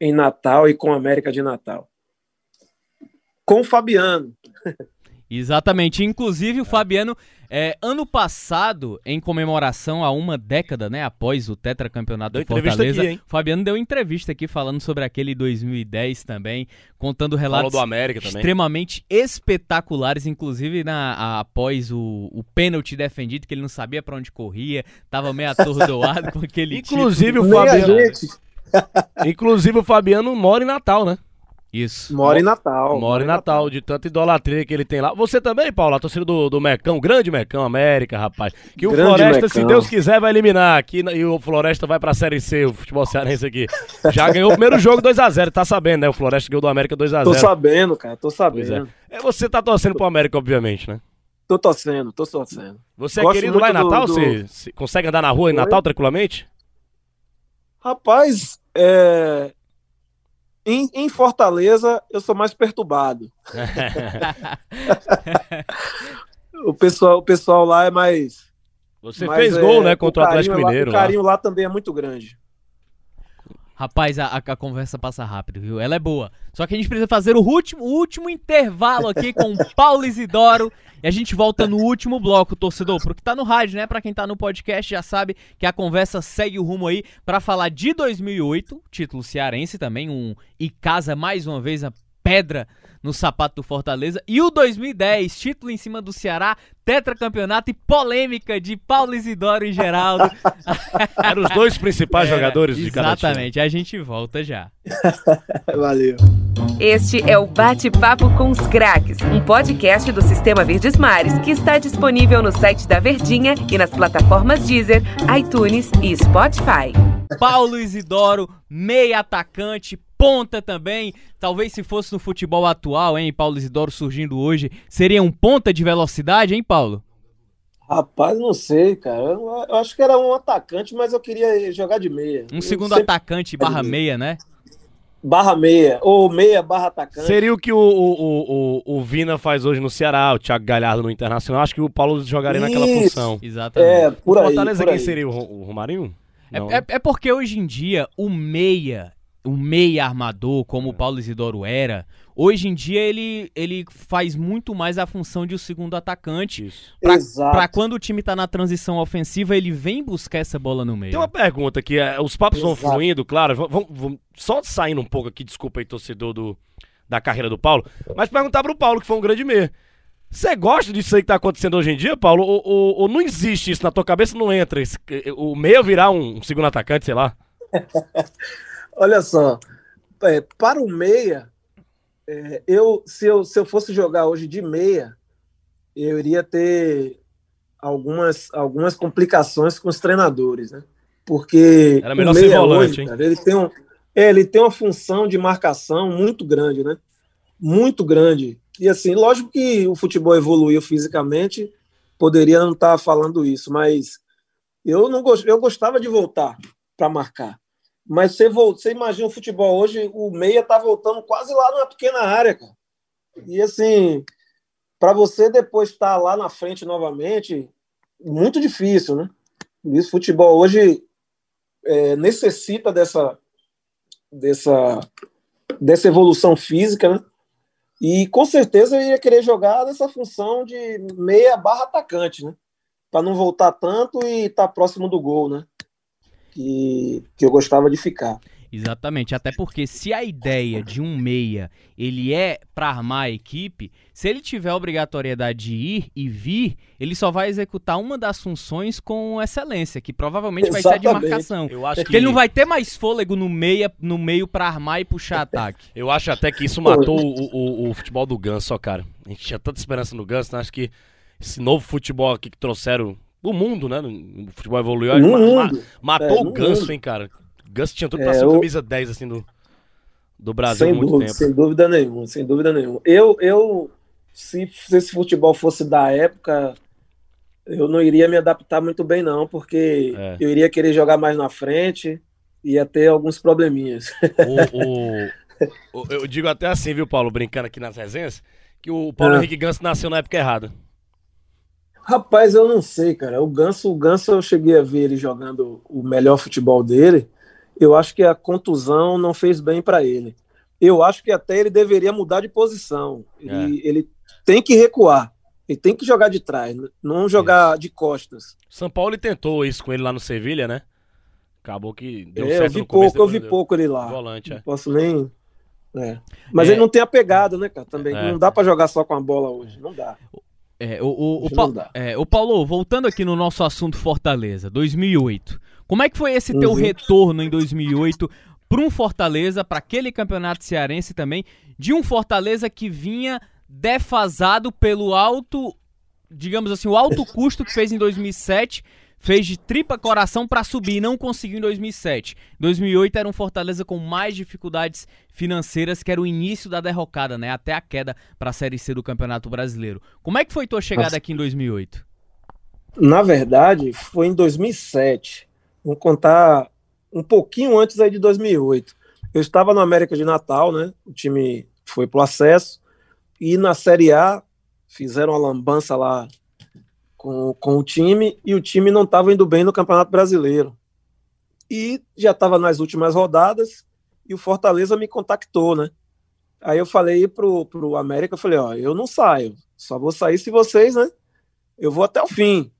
em Natal e com a América de Natal. Com o Fabiano. Exatamente. Inclusive, o Fabiano é, ano passado, em comemoração a uma década, né, após o tetracampeonato deu do Fortaleza, aqui, Fabiano deu entrevista aqui falando sobre aquele 2010 também, contando relatos extremamente espetaculares, inclusive na, a, após o, o pênalti defendido, que ele não sabia para onde corria, tava meio atordoado com aquele Inclusive título. o Fabiano... inclusive o Fabiano mora em Natal, né? Isso. Mora em Natal. Mora em Natal, de tanta idolatria que ele tem lá. Você também, Paulo, a torcida do, do Mecão, grande Mecão, América, rapaz. Que o Grande Floresta, Mecão. se Deus quiser, vai eliminar aqui e o Floresta vai pra Série C, o futebol cearense aqui. Já ganhou o primeiro jogo 2x0, tá sabendo, né? O Floresta ganhou do América Tô 2x0. sabendo, cara, tô Pois sabendo. é. É, Você tá torcendo pro América, obviamente, né? Tô torcendo, tô torcendo. Você é Gosto querido lá em muito do- Natal? do- Você, consegue andar na rua em? Natal tranquilamente? Rapaz, é, em, em Fortaleza eu sou mais perturbado. O pessoal, o pessoal lá é mais. Você mais, fez é, gol, né, contra o, Atlético lá- Mineiro. O lá. carinho lá também é muito grande. Rapaz, a, a- conversa passa rápido, viu? Ela é boa. Só que a gente precisa fazer o último, o último intervalo aqui com o Paulo Isidoro. E a gente volta no último bloco, torcedor. Pro que tá no rádio, né? Pra quem tá no podcast já sabe que a conversa segue o rumo aí pra falar de 2008, título cearense também, um e casa mais uma vez a pedra no sapato do Fortaleza. E o 2010, título em cima do Ceará, tetracampeonato e polêmica de Paulo Isidoro e Geraldo. Eram os dois principais jogadores de cada time. Exatamente, a gente volta já. Valeu. Este é o Bate-Papo com os Craques, um podcast do Sistema Verdes Mares que está disponível no site da Verdinha e nas plataformas Deezer, iTunes e Spotify. Paulo Isidoro, meia atacante, ponta também. Talvez se fosse no futebol atual, hein, Paulo Isidoro surgindo hoje, seria um ponta de velocidade, hein, Paulo? Rapaz, não sei, cara. Eu, eu acho que era um atacante, mas eu queria jogar de meia. Um Eu segundo sempre- atacante barra meia, né? Barra meia, ou meia barra atacante. Seria o que o, o, o, o Vina faz hoje no Ceará, o Thiago Galhardo no Internacional. Acho que o Paulo jogaria naquela Isso. função. Exatamente. É, por o aí. Fortaleza por quem aí. seria o, o Romarinho? É, é- é porque hoje em dia o meia, o meia armador, como o Paulo Isidoro era, hoje em dia ele, ele faz muito mais a função de o segundo atacante. Isso. Pra, Exato. pra quando o time tá na transição ofensiva, ele vem buscar essa bola no meio. Tem uma pergunta que é, os papos vão Exato. fluindo, claro. Vão, vão- vão- só saindo um pouco aqui, desculpa aí, torcedor do, da carreira do Paulo. Mas perguntar pro Paulo, que foi um grande meia. Você gosta disso aí que tá acontecendo hoje em dia, Paulo? Ou, ou- ou não existe isso na tua cabeça? Não entra esse- o meia virar um segundo atacante, sei lá? Olha só, é, para o meia, é, eu, se eu se eu fosse jogar hoje de meia, eu iria ter algumas, algumas complicações com os treinadores, né? Porque Era melhor o ser meia volante, hoje, hein? cara, ele tem um, é, ele tem uma função de marcação muito grande, né? Muito grande. E assim, lógico que o futebol evoluiu fisicamente, poderia não estar falando isso, mas eu não eu gostava de voltar para marcar. Mas você, você imagina o futebol hoje, o meia tá voltando quase lá numa pequena área, cara. E assim, para você depois estar lá na frente novamente, muito difícil, né? Isso, futebol hoje é, necessita dessa, dessa, dessa evolução física, né? E com certeza eu ia querer jogar nessa função de meia barra atacante, né? Para não voltar tanto e estar próximo do gol, né? Que, que eu gostava de ficar. Exatamente, até porque se a ideia de um meia ele é pra armar a equipe, se ele tiver a obrigatoriedade de ir e vir, ele só vai executar uma das funções com excelência, que provavelmente vai ser a de Exatamente. marcação. Eu acho que, Porque ele não vai ter mais fôlego no meia, no meio pra armar e puxar ataque. Eu acho até que isso matou o, o- o futebol do Ganso, ó, cara. A gente tinha tanta esperança no Ganso, né? Acho que esse novo futebol aqui que trouxeram o mundo, né? O futebol evoluiu. No ma- ma- mundo. matou É, o Ganso, mundo. hein, cara. O Ganso tinha tudo É, pra ser eu- o camisa 10, assim, do, do Brasil há sem muito dúvida, tempo. sem dúvida nenhuma, sem dúvida nenhuma. Eu, eu se, se esse futebol fosse da época, eu não iria me adaptar muito bem, não, porque É. eu iria querer jogar mais na frente, ia ter alguns probleminhas. O, o- eu digo até assim, viu, Paulo, brincando aqui nas resenhas, que o Paulo Ah. Henrique Ganso nasceu na época errada. Rapaz, eu não sei, cara. O Ganso, o Ganso, eu cheguei a ver ele jogando o melhor futebol dele. Eu acho que a contusão não fez bem para ele. Eu acho que até ele deveria mudar de posição. Ele, ele tem que recuar. Ele tem que jogar de trás, não jogar de costas. São Paulo tentou isso com ele lá no Sevilha, né? Acabou que deu É, eu certo vi no começo, pouco, eu vi deu. pouco ele lá. Volante, é. Não posso nem. é. Mas É. ele não tem a pegada, né, cara? Também É. não dá para jogar só com a bola hoje. Não dá. É, o, o, o, Pa- é, o Paulo, voltando aqui no nosso assunto Fortaleza, 2008. Como é que foi esse teu Uhum. retorno em 2008 para um Fortaleza, para aquele campeonato cearense também, de um Fortaleza que vinha defasado pelo alto, digamos assim, o alto custo que fez em 2007 fez de tripa coração para subir e não conseguiu em 2007. 2008 era um Fortaleza com mais dificuldades financeiras, que era o início da derrocada, né? Até a queda para a Série C do Campeonato Brasileiro. Como é que foi tua chegada aqui em 2008? Na verdade, foi em 2007. Vou contar um pouquinho antes aí de 2008. Eu estava no América de Natal, né? O time foi pro acesso e na Série A fizeram uma lambança lá com, com o time e o time não estava indo bem no Campeonato Brasileiro. E já estava nas últimas rodadas e o Fortaleza me contactou, né? Aí eu falei pro, pro América, eu falei, ó, eu não saio, só vou sair se vocês, né? Eu vou até o fim.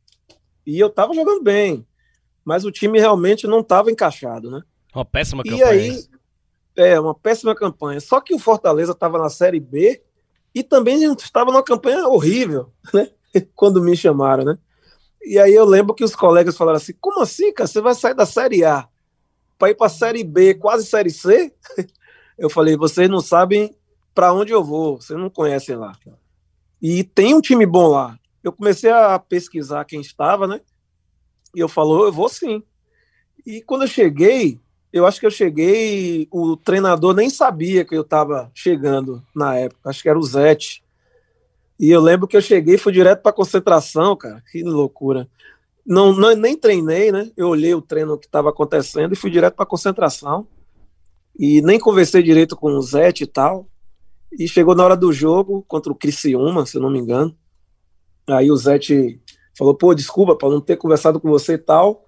E eu tava jogando bem, mas o time realmente não tava encaixado, né? Uma péssima E campanha. aí, é, uma péssima campanha. Só que o Fortaleza estava na Série B e também estava numa campanha horrível, né? Quando me chamaram, né? E aí eu lembro que os colegas falaram assim: como assim, cara? Você vai sair da Série A para ir para Série B, quase Série C? Eu falei: vocês não sabem para onde eu vou, vocês não conhecem lá. E tem um time bom lá. Eu comecei a pesquisar quem estava, né? E eu falou: eu vou sim. E quando eu cheguei, eu acho que eu cheguei, o treinador nem sabia que eu estava chegando na época, acho que era o Zete. E eu lembro que eu cheguei e fui direto para concentração, cara, que loucura. Não, não, nem treinei, né? Eu olhei o treino que estava acontecendo e fui direto para concentração. E nem conversei direito com o Zete e tal. E chegou na hora do jogo contra o Criciúma, se não me engano. Aí o Zete falou: pô, desculpa para não ter conversado com você e tal,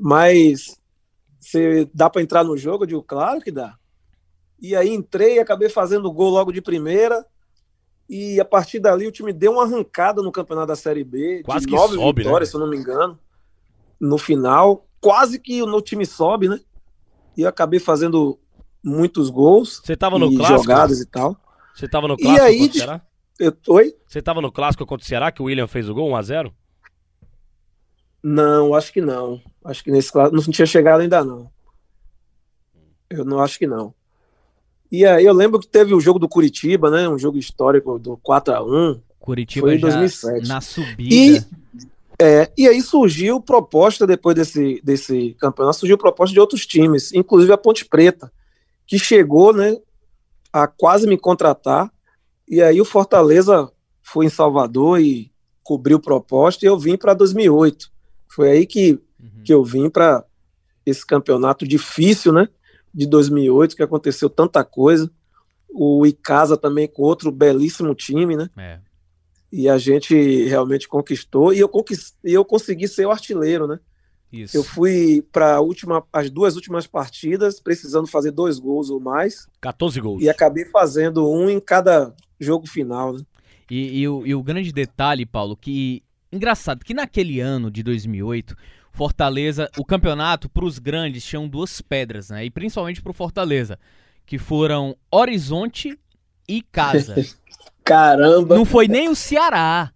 mas você dá para entrar no jogo? Eu digo, claro que dá. E aí entrei, acabei fazendo gol logo de primeira. E a partir dali o time deu uma arrancada no campeonato da Série B, Quase de que nove sobe, né? vitórias, se eu não me engano. No final, quase que o meu time sobe, né? E eu acabei fazendo muitos gols Você tava no e clássico? jogadas e tal. Você tava no clássico aí, contra o Ceará? Eu, oi? Você tava no clássico contra o Ceará que o William fez o gol 1x0? Não, acho que não. Acho que nesse clássico não tinha chegado ainda não. Eu não acho que não. E aí eu lembro que teve o jogo do Curitiba, né? Um jogo histórico do 4 a 1 Curitiba Foi em já 2007. na subida. E, é, e aí surgiu proposta depois desse, desse campeonato, surgiu proposta de outros times, inclusive a Ponte Preta, que chegou né, a quase me contratar. E aí o Fortaleza foi em Salvador e cobriu proposta e eu vim para 2008. Foi aí que, Uhum. que eu vim para esse campeonato difícil, né? De 2008, que aconteceu tanta coisa. O Icasa também com outro belíssimo time, né? É. E a gente realmente conquistou. E eu, conquist... e eu consegui ser o artilheiro, né? Isso. Eu fui para última... as duas últimas partidas, precisando fazer dois gols ou mais, 14 gols. e acabei fazendo um em cada jogo final, né? E, e o, e o grande detalhe, Paulo, que engraçado que naquele ano de 2008, Fortaleza, o campeonato para os grandes tinham duas pedras, né? E principalmente para o Fortaleza, que foram Horizonte e Casa. Caramba! Não foi nem o Ceará.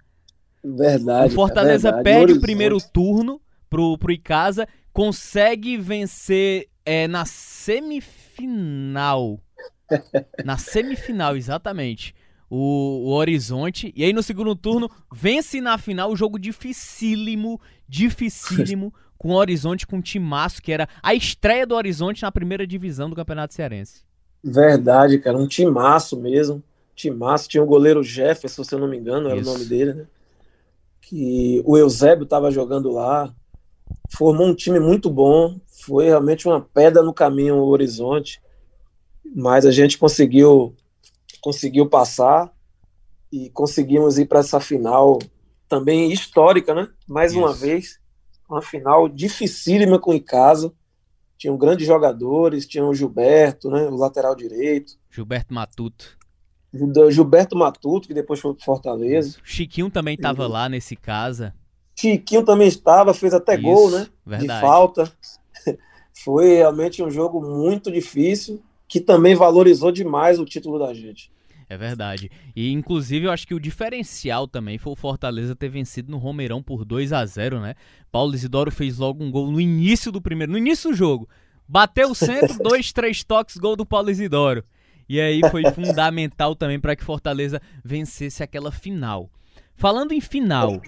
Verdade. o Fortaleza verdade. perde o primeiro turno pro, pro Icasa, consegue vencer é, na semifinal. na semifinal, exatamente. O, o Horizonte. E aí no segundo turno, vence na final o jogo dificílimo, dificílimo, com o Horizonte com um timaço, que era a estreia do Horizonte na primeira divisão do Campeonato Cearense. Verdade, cara. Um timaço mesmo. Timaço. Tinha o goleiro Jefferson, se eu não me engano, era Isso. o nome dele, né? Que o Eusébio estava jogando lá. Formou um time muito bom. Foi realmente uma pedra no caminho o Horizonte. Mas a gente conseguiu conseguiu passar e conseguimos ir para essa final também histórica, né? Mais uma Isso. vez, uma final dificílima com o Icasa. Tinham grandes jogadores, tinham o Gilberto, né, o lateral direito, Gilberto Matuto. Gil- Gilberto Matuto, que depois foi pro Fortaleza. Chiquinho também tava lá nesse casa. Chiquinho também estava, fez até Isso, gol, né? Verdade. De falta. Foi realmente um jogo muito difícil, que também valorizou demais o título da gente. É verdade. E inclusive eu acho que o diferencial também foi o Fortaleza ter vencido no Romeirão por 2 a 0 né? Paulo Isidoro fez logo um gol no início do primeiro, no início do jogo. Bateu o centro, dois, três toques, gol do Paulo Isidoro. E aí foi fundamental também para que Fortaleza vencesse aquela final. Falando em final,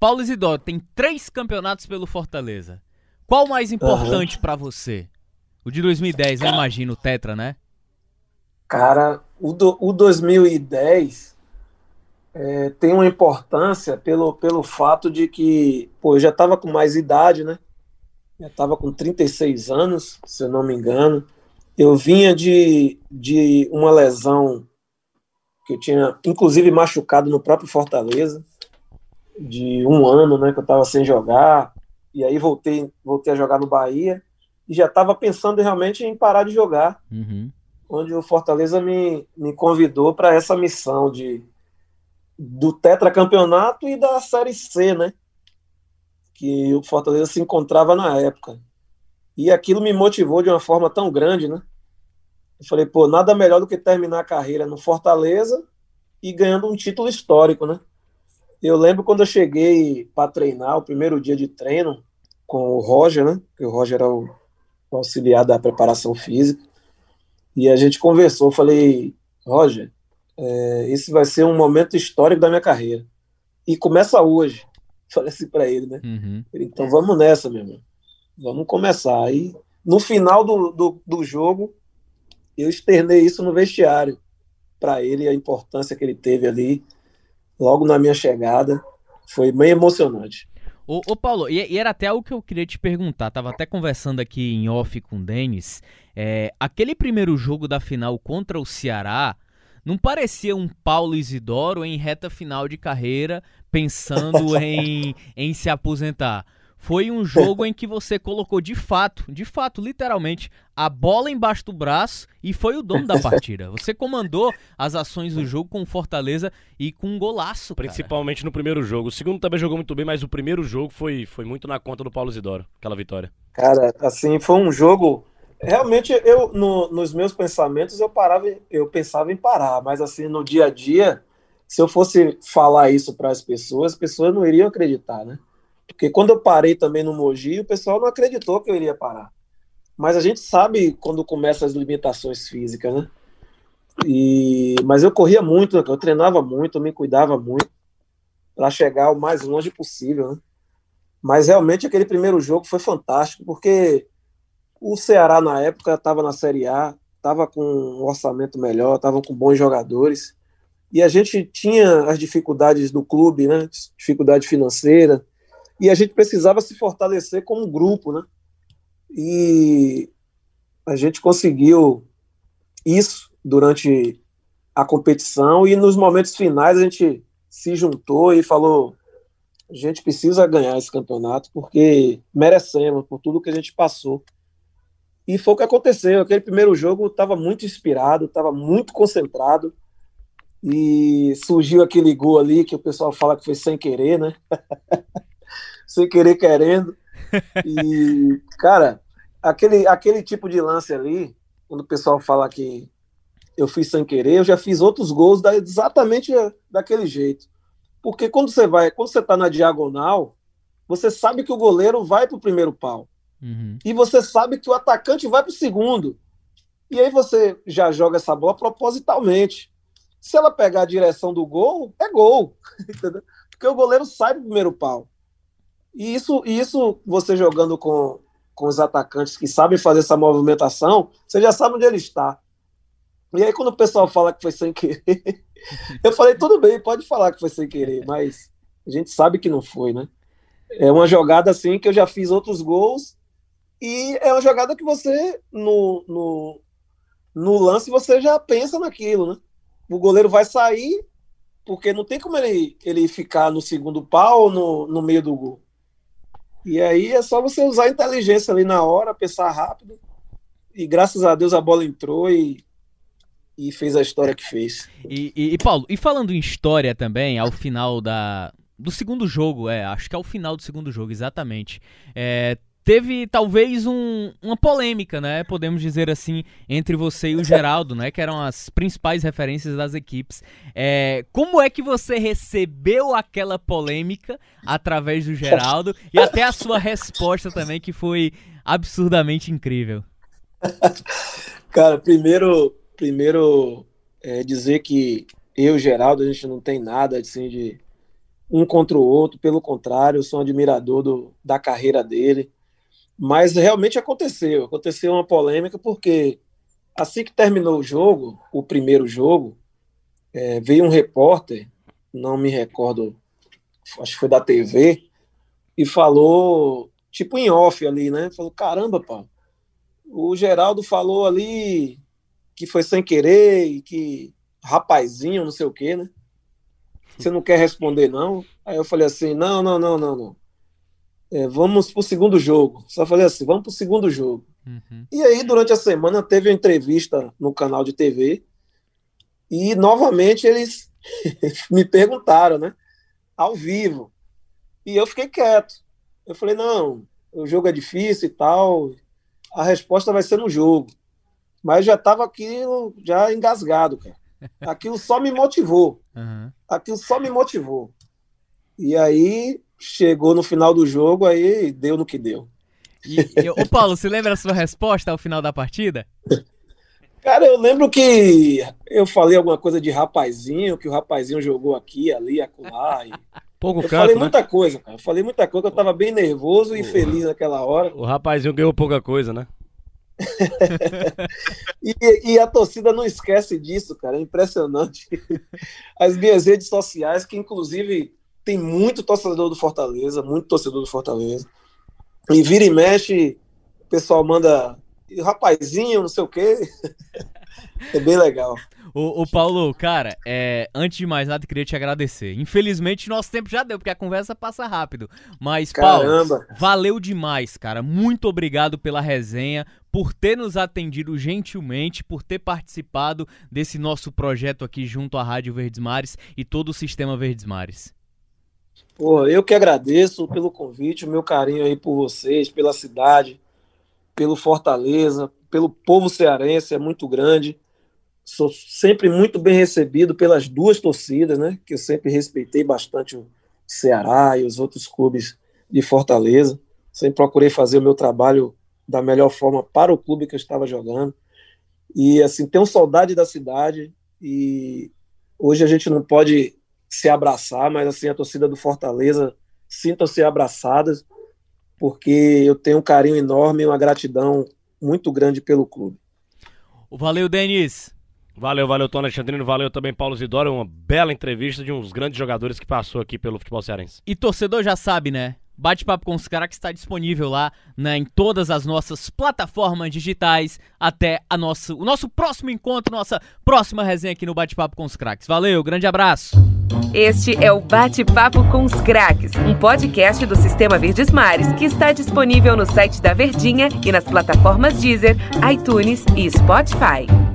Paulo Isidoro tem três campeonatos pelo Fortaleza. Qual o mais importante uhum. para você? O de 2010, eu imagino, o Tetra, né? Cara, o, do, o 2010 é, tem uma importância pelo, pelo fato de que, pô, eu já estava com mais idade, né? Já estava com 36 anos, se eu não me engano. Eu vinha de, de uma lesão que eu tinha, inclusive, machucado no próprio Fortaleza, de um ano, né, que eu estava sem jogar, e aí voltei, voltei a jogar no Bahia, e já estava pensando realmente em parar de jogar, uhum. onde o Fortaleza me, me convidou para essa missão de do tetracampeonato e da Série C, né, que o Fortaleza se encontrava na época. E aquilo me motivou de uma forma tão grande, né? Eu falei, pô, nada melhor do que terminar a carreira no Fortaleza e ganhando um título histórico, né? Eu lembro quando eu cheguei para treinar, o primeiro dia de treino, com o Roger, né? Que o Roger era o auxiliar da preparação física. E a gente conversou. Eu falei, Roger, é, esse vai ser um momento histórico da minha carreira. E começa hoje. Falei assim para ele, né? Uhum. Ele, então vamos nessa, meu irmão. Vamos começar. Aí, no final do, do, do jogo, eu externei isso no vestiário para ele, a importância que ele teve ali, logo na minha chegada. Foi bem emocionante. Ô, ô Paulo, e, e, era até algo que eu queria te perguntar. Tava até conversando aqui em off com o Denis. É, aquele primeiro jogo da final contra o Ceará não parecia um Paulo Isidoro em reta final de carreira, pensando em, em se aposentar foi um jogo em que você colocou de fato, de fato, literalmente, a bola embaixo do braço e foi o dono da partida. Você comandou as ações do jogo com Fortaleza e com um golaço. Cara. Principalmente no primeiro jogo. O segundo também jogou muito bem, mas o primeiro jogo foi, foi muito na conta do Paulo Zidoro, aquela vitória. Cara, assim, foi um jogo. Realmente, eu, no, nos meus pensamentos, eu parava, eu pensava em parar, mas assim, no dia a dia, se eu fosse falar isso para as pessoas, as pessoas não iriam acreditar, né? Porque quando eu parei também no Mogi, o pessoal não acreditou que eu iria parar. Mas a gente sabe quando começam as limitações físicas, né? E, mas eu corria muito, eu treinava muito, eu me cuidava muito para chegar o mais longe possível, né? Mas realmente aquele primeiro jogo foi fantástico, porque o Ceará na época estava na Série A, estava com um orçamento melhor, estava com bons jogadores, e a gente tinha as dificuldades do clube, né? Dificuldade financeira, e a gente precisava se fortalecer como grupo, né? E a gente conseguiu isso durante a competição e nos momentos finais a gente se juntou e falou a gente precisa ganhar esse campeonato porque merecemos por tudo que a gente passou. E foi o que aconteceu. Aquele primeiro jogo estava muito inspirado, estava muito concentrado. E surgiu aquele gol ali que o pessoal fala que foi sem querer, né? sem querer querendo. E, cara, aquele, aquele tipo de lance ali, quando o pessoal fala que eu fiz sem querer, eu já fiz outros gols da, exatamente daquele jeito. Porque quando você vai, quando você tá na diagonal, você sabe que o goleiro vai pro primeiro pau. Uhum. E você sabe que o atacante vai pro segundo. E aí você já joga essa bola propositalmente. Se ela pegar a direção do gol, é gol. Porque o goleiro sai pro primeiro pau. E isso, isso você jogando com, com os atacantes que sabem fazer essa movimentação, você já sabe onde ele está. E aí, quando o pessoal fala que foi sem querer, eu falei, tudo bem, pode falar que foi sem querer, mas a gente sabe que não foi, né? É uma jogada assim que eu já fiz outros gols, e é uma jogada que você, no, no, no lance, você já pensa naquilo, né? O goleiro vai sair, porque não tem como ele, ele ficar no segundo pau ou no, no meio do gol. E aí é só você usar a inteligência ali na hora, pensar rápido. E graças a Deus a bola entrou e, e fez a história que fez. E, e, e, Paulo, e falando em história também, ao final da, do segundo jogo, é, acho que é o final do segundo jogo, exatamente. É, teve talvez um, uma polêmica, né? Podemos dizer assim, entre você e o Geraldo, né? Que eram as principais referências das equipes. É, como é que você recebeu aquela polêmica através do Geraldo e até a sua resposta também, que foi absurdamente incrível? Cara, primeiro, primeiro é dizer que eu e Geraldo, a gente não tem nada assim de um contra o outro, pelo contrário, eu sou um admirador do, da carreira dele mas realmente aconteceu. Aconteceu uma polêmica porque assim que terminou o jogo, o primeiro jogo, é, veio um repórter, não me recordo, acho que foi da TV, e falou, tipo em off ali, né? Falou: caramba, pá, o Geraldo falou ali que foi sem querer e que rapazinho, não sei o quê, né? Você não quer responder, não? Aí eu falei assim: não, não, não, não, não é, vamos para o segundo jogo. Só falei assim, vamos para o segundo jogo. Uhum. E aí, durante a semana, teve uma entrevista no canal de TV e, novamente, eles me perguntaram, né? Ao vivo. E eu fiquei quieto. Eu falei, não, o jogo é difícil e tal, a resposta vai ser no jogo. Mas já estava aquilo já engasgado, cara. Aquilo só me motivou. Uhum. Aquilo só me motivou. E aí chegou no final do jogo, aí deu no que deu. E, e, ô Paulo, você lembra a sua resposta ao final da partida? Cara, eu lembro que eu falei alguma coisa de rapazinho, que o rapazinho jogou aqui, ali, acolá. E... Pouco eu canto, falei né? muita coisa, cara. Eu falei muita coisa, eu tava bem nervoso e feliz naquela hora. O rapazinho ganhou pouca coisa, né? e, e, a torcida não esquece disso, cara. É impressionante. As minhas redes sociais, que inclusive tem muito torcedor do Fortaleza, muito torcedor do Fortaleza. E vira e mexe, o pessoal manda rapazinho, não sei o quê. é bem legal. O, o, Paulo, cara, é, antes de mais nada, queria te agradecer. Infelizmente, nosso tempo já deu, porque a conversa passa rápido. Mas, Caramba. Paulo, valeu demais, cara. Muito obrigado pela resenha, por ter nos atendido gentilmente, por ter participado desse nosso projeto aqui junto à Rádio Verdes Mares e todo o sistema Verdes Mares. Pô, eu que agradeço pelo convite, o meu carinho aí por vocês, pela cidade, pelo Fortaleza, pelo povo cearense, é muito grande. Sou sempre muito bem recebido pelas duas torcidas, né? Que eu sempre respeitei bastante o Ceará e os outros clubes de Fortaleza. Sempre procurei fazer o meu trabalho da melhor forma para o clube que eu estava jogando. E assim, tenho saudade da cidade e hoje a gente não pode se abraçar, mas assim, a torcida do Fortaleza sintam-se abraçadas, porque eu tenho um carinho enorme e uma gratidão muito grande pelo clube. Valeu, Denis. Valeu, valeu, Tony Alexandrino. Valeu também, Paulo Zidoro. Uma bela entrevista de uns grandes jogadores que passou aqui pelo futebol cearense. E torcedor já sabe, né? Bate-papo com os caras que está disponível lá né, em todas as nossas plataformas digitais. Até a nossa, o nosso próximo encontro, nossa próxima resenha aqui no Bate-Papo com os Craques. Valeu, grande abraço. Este é o Bate-Papo com os Craques, um podcast do Sistema Verdes Mares que está disponível no site da Verdinha e nas plataformas Deezer, iTunes e Spotify.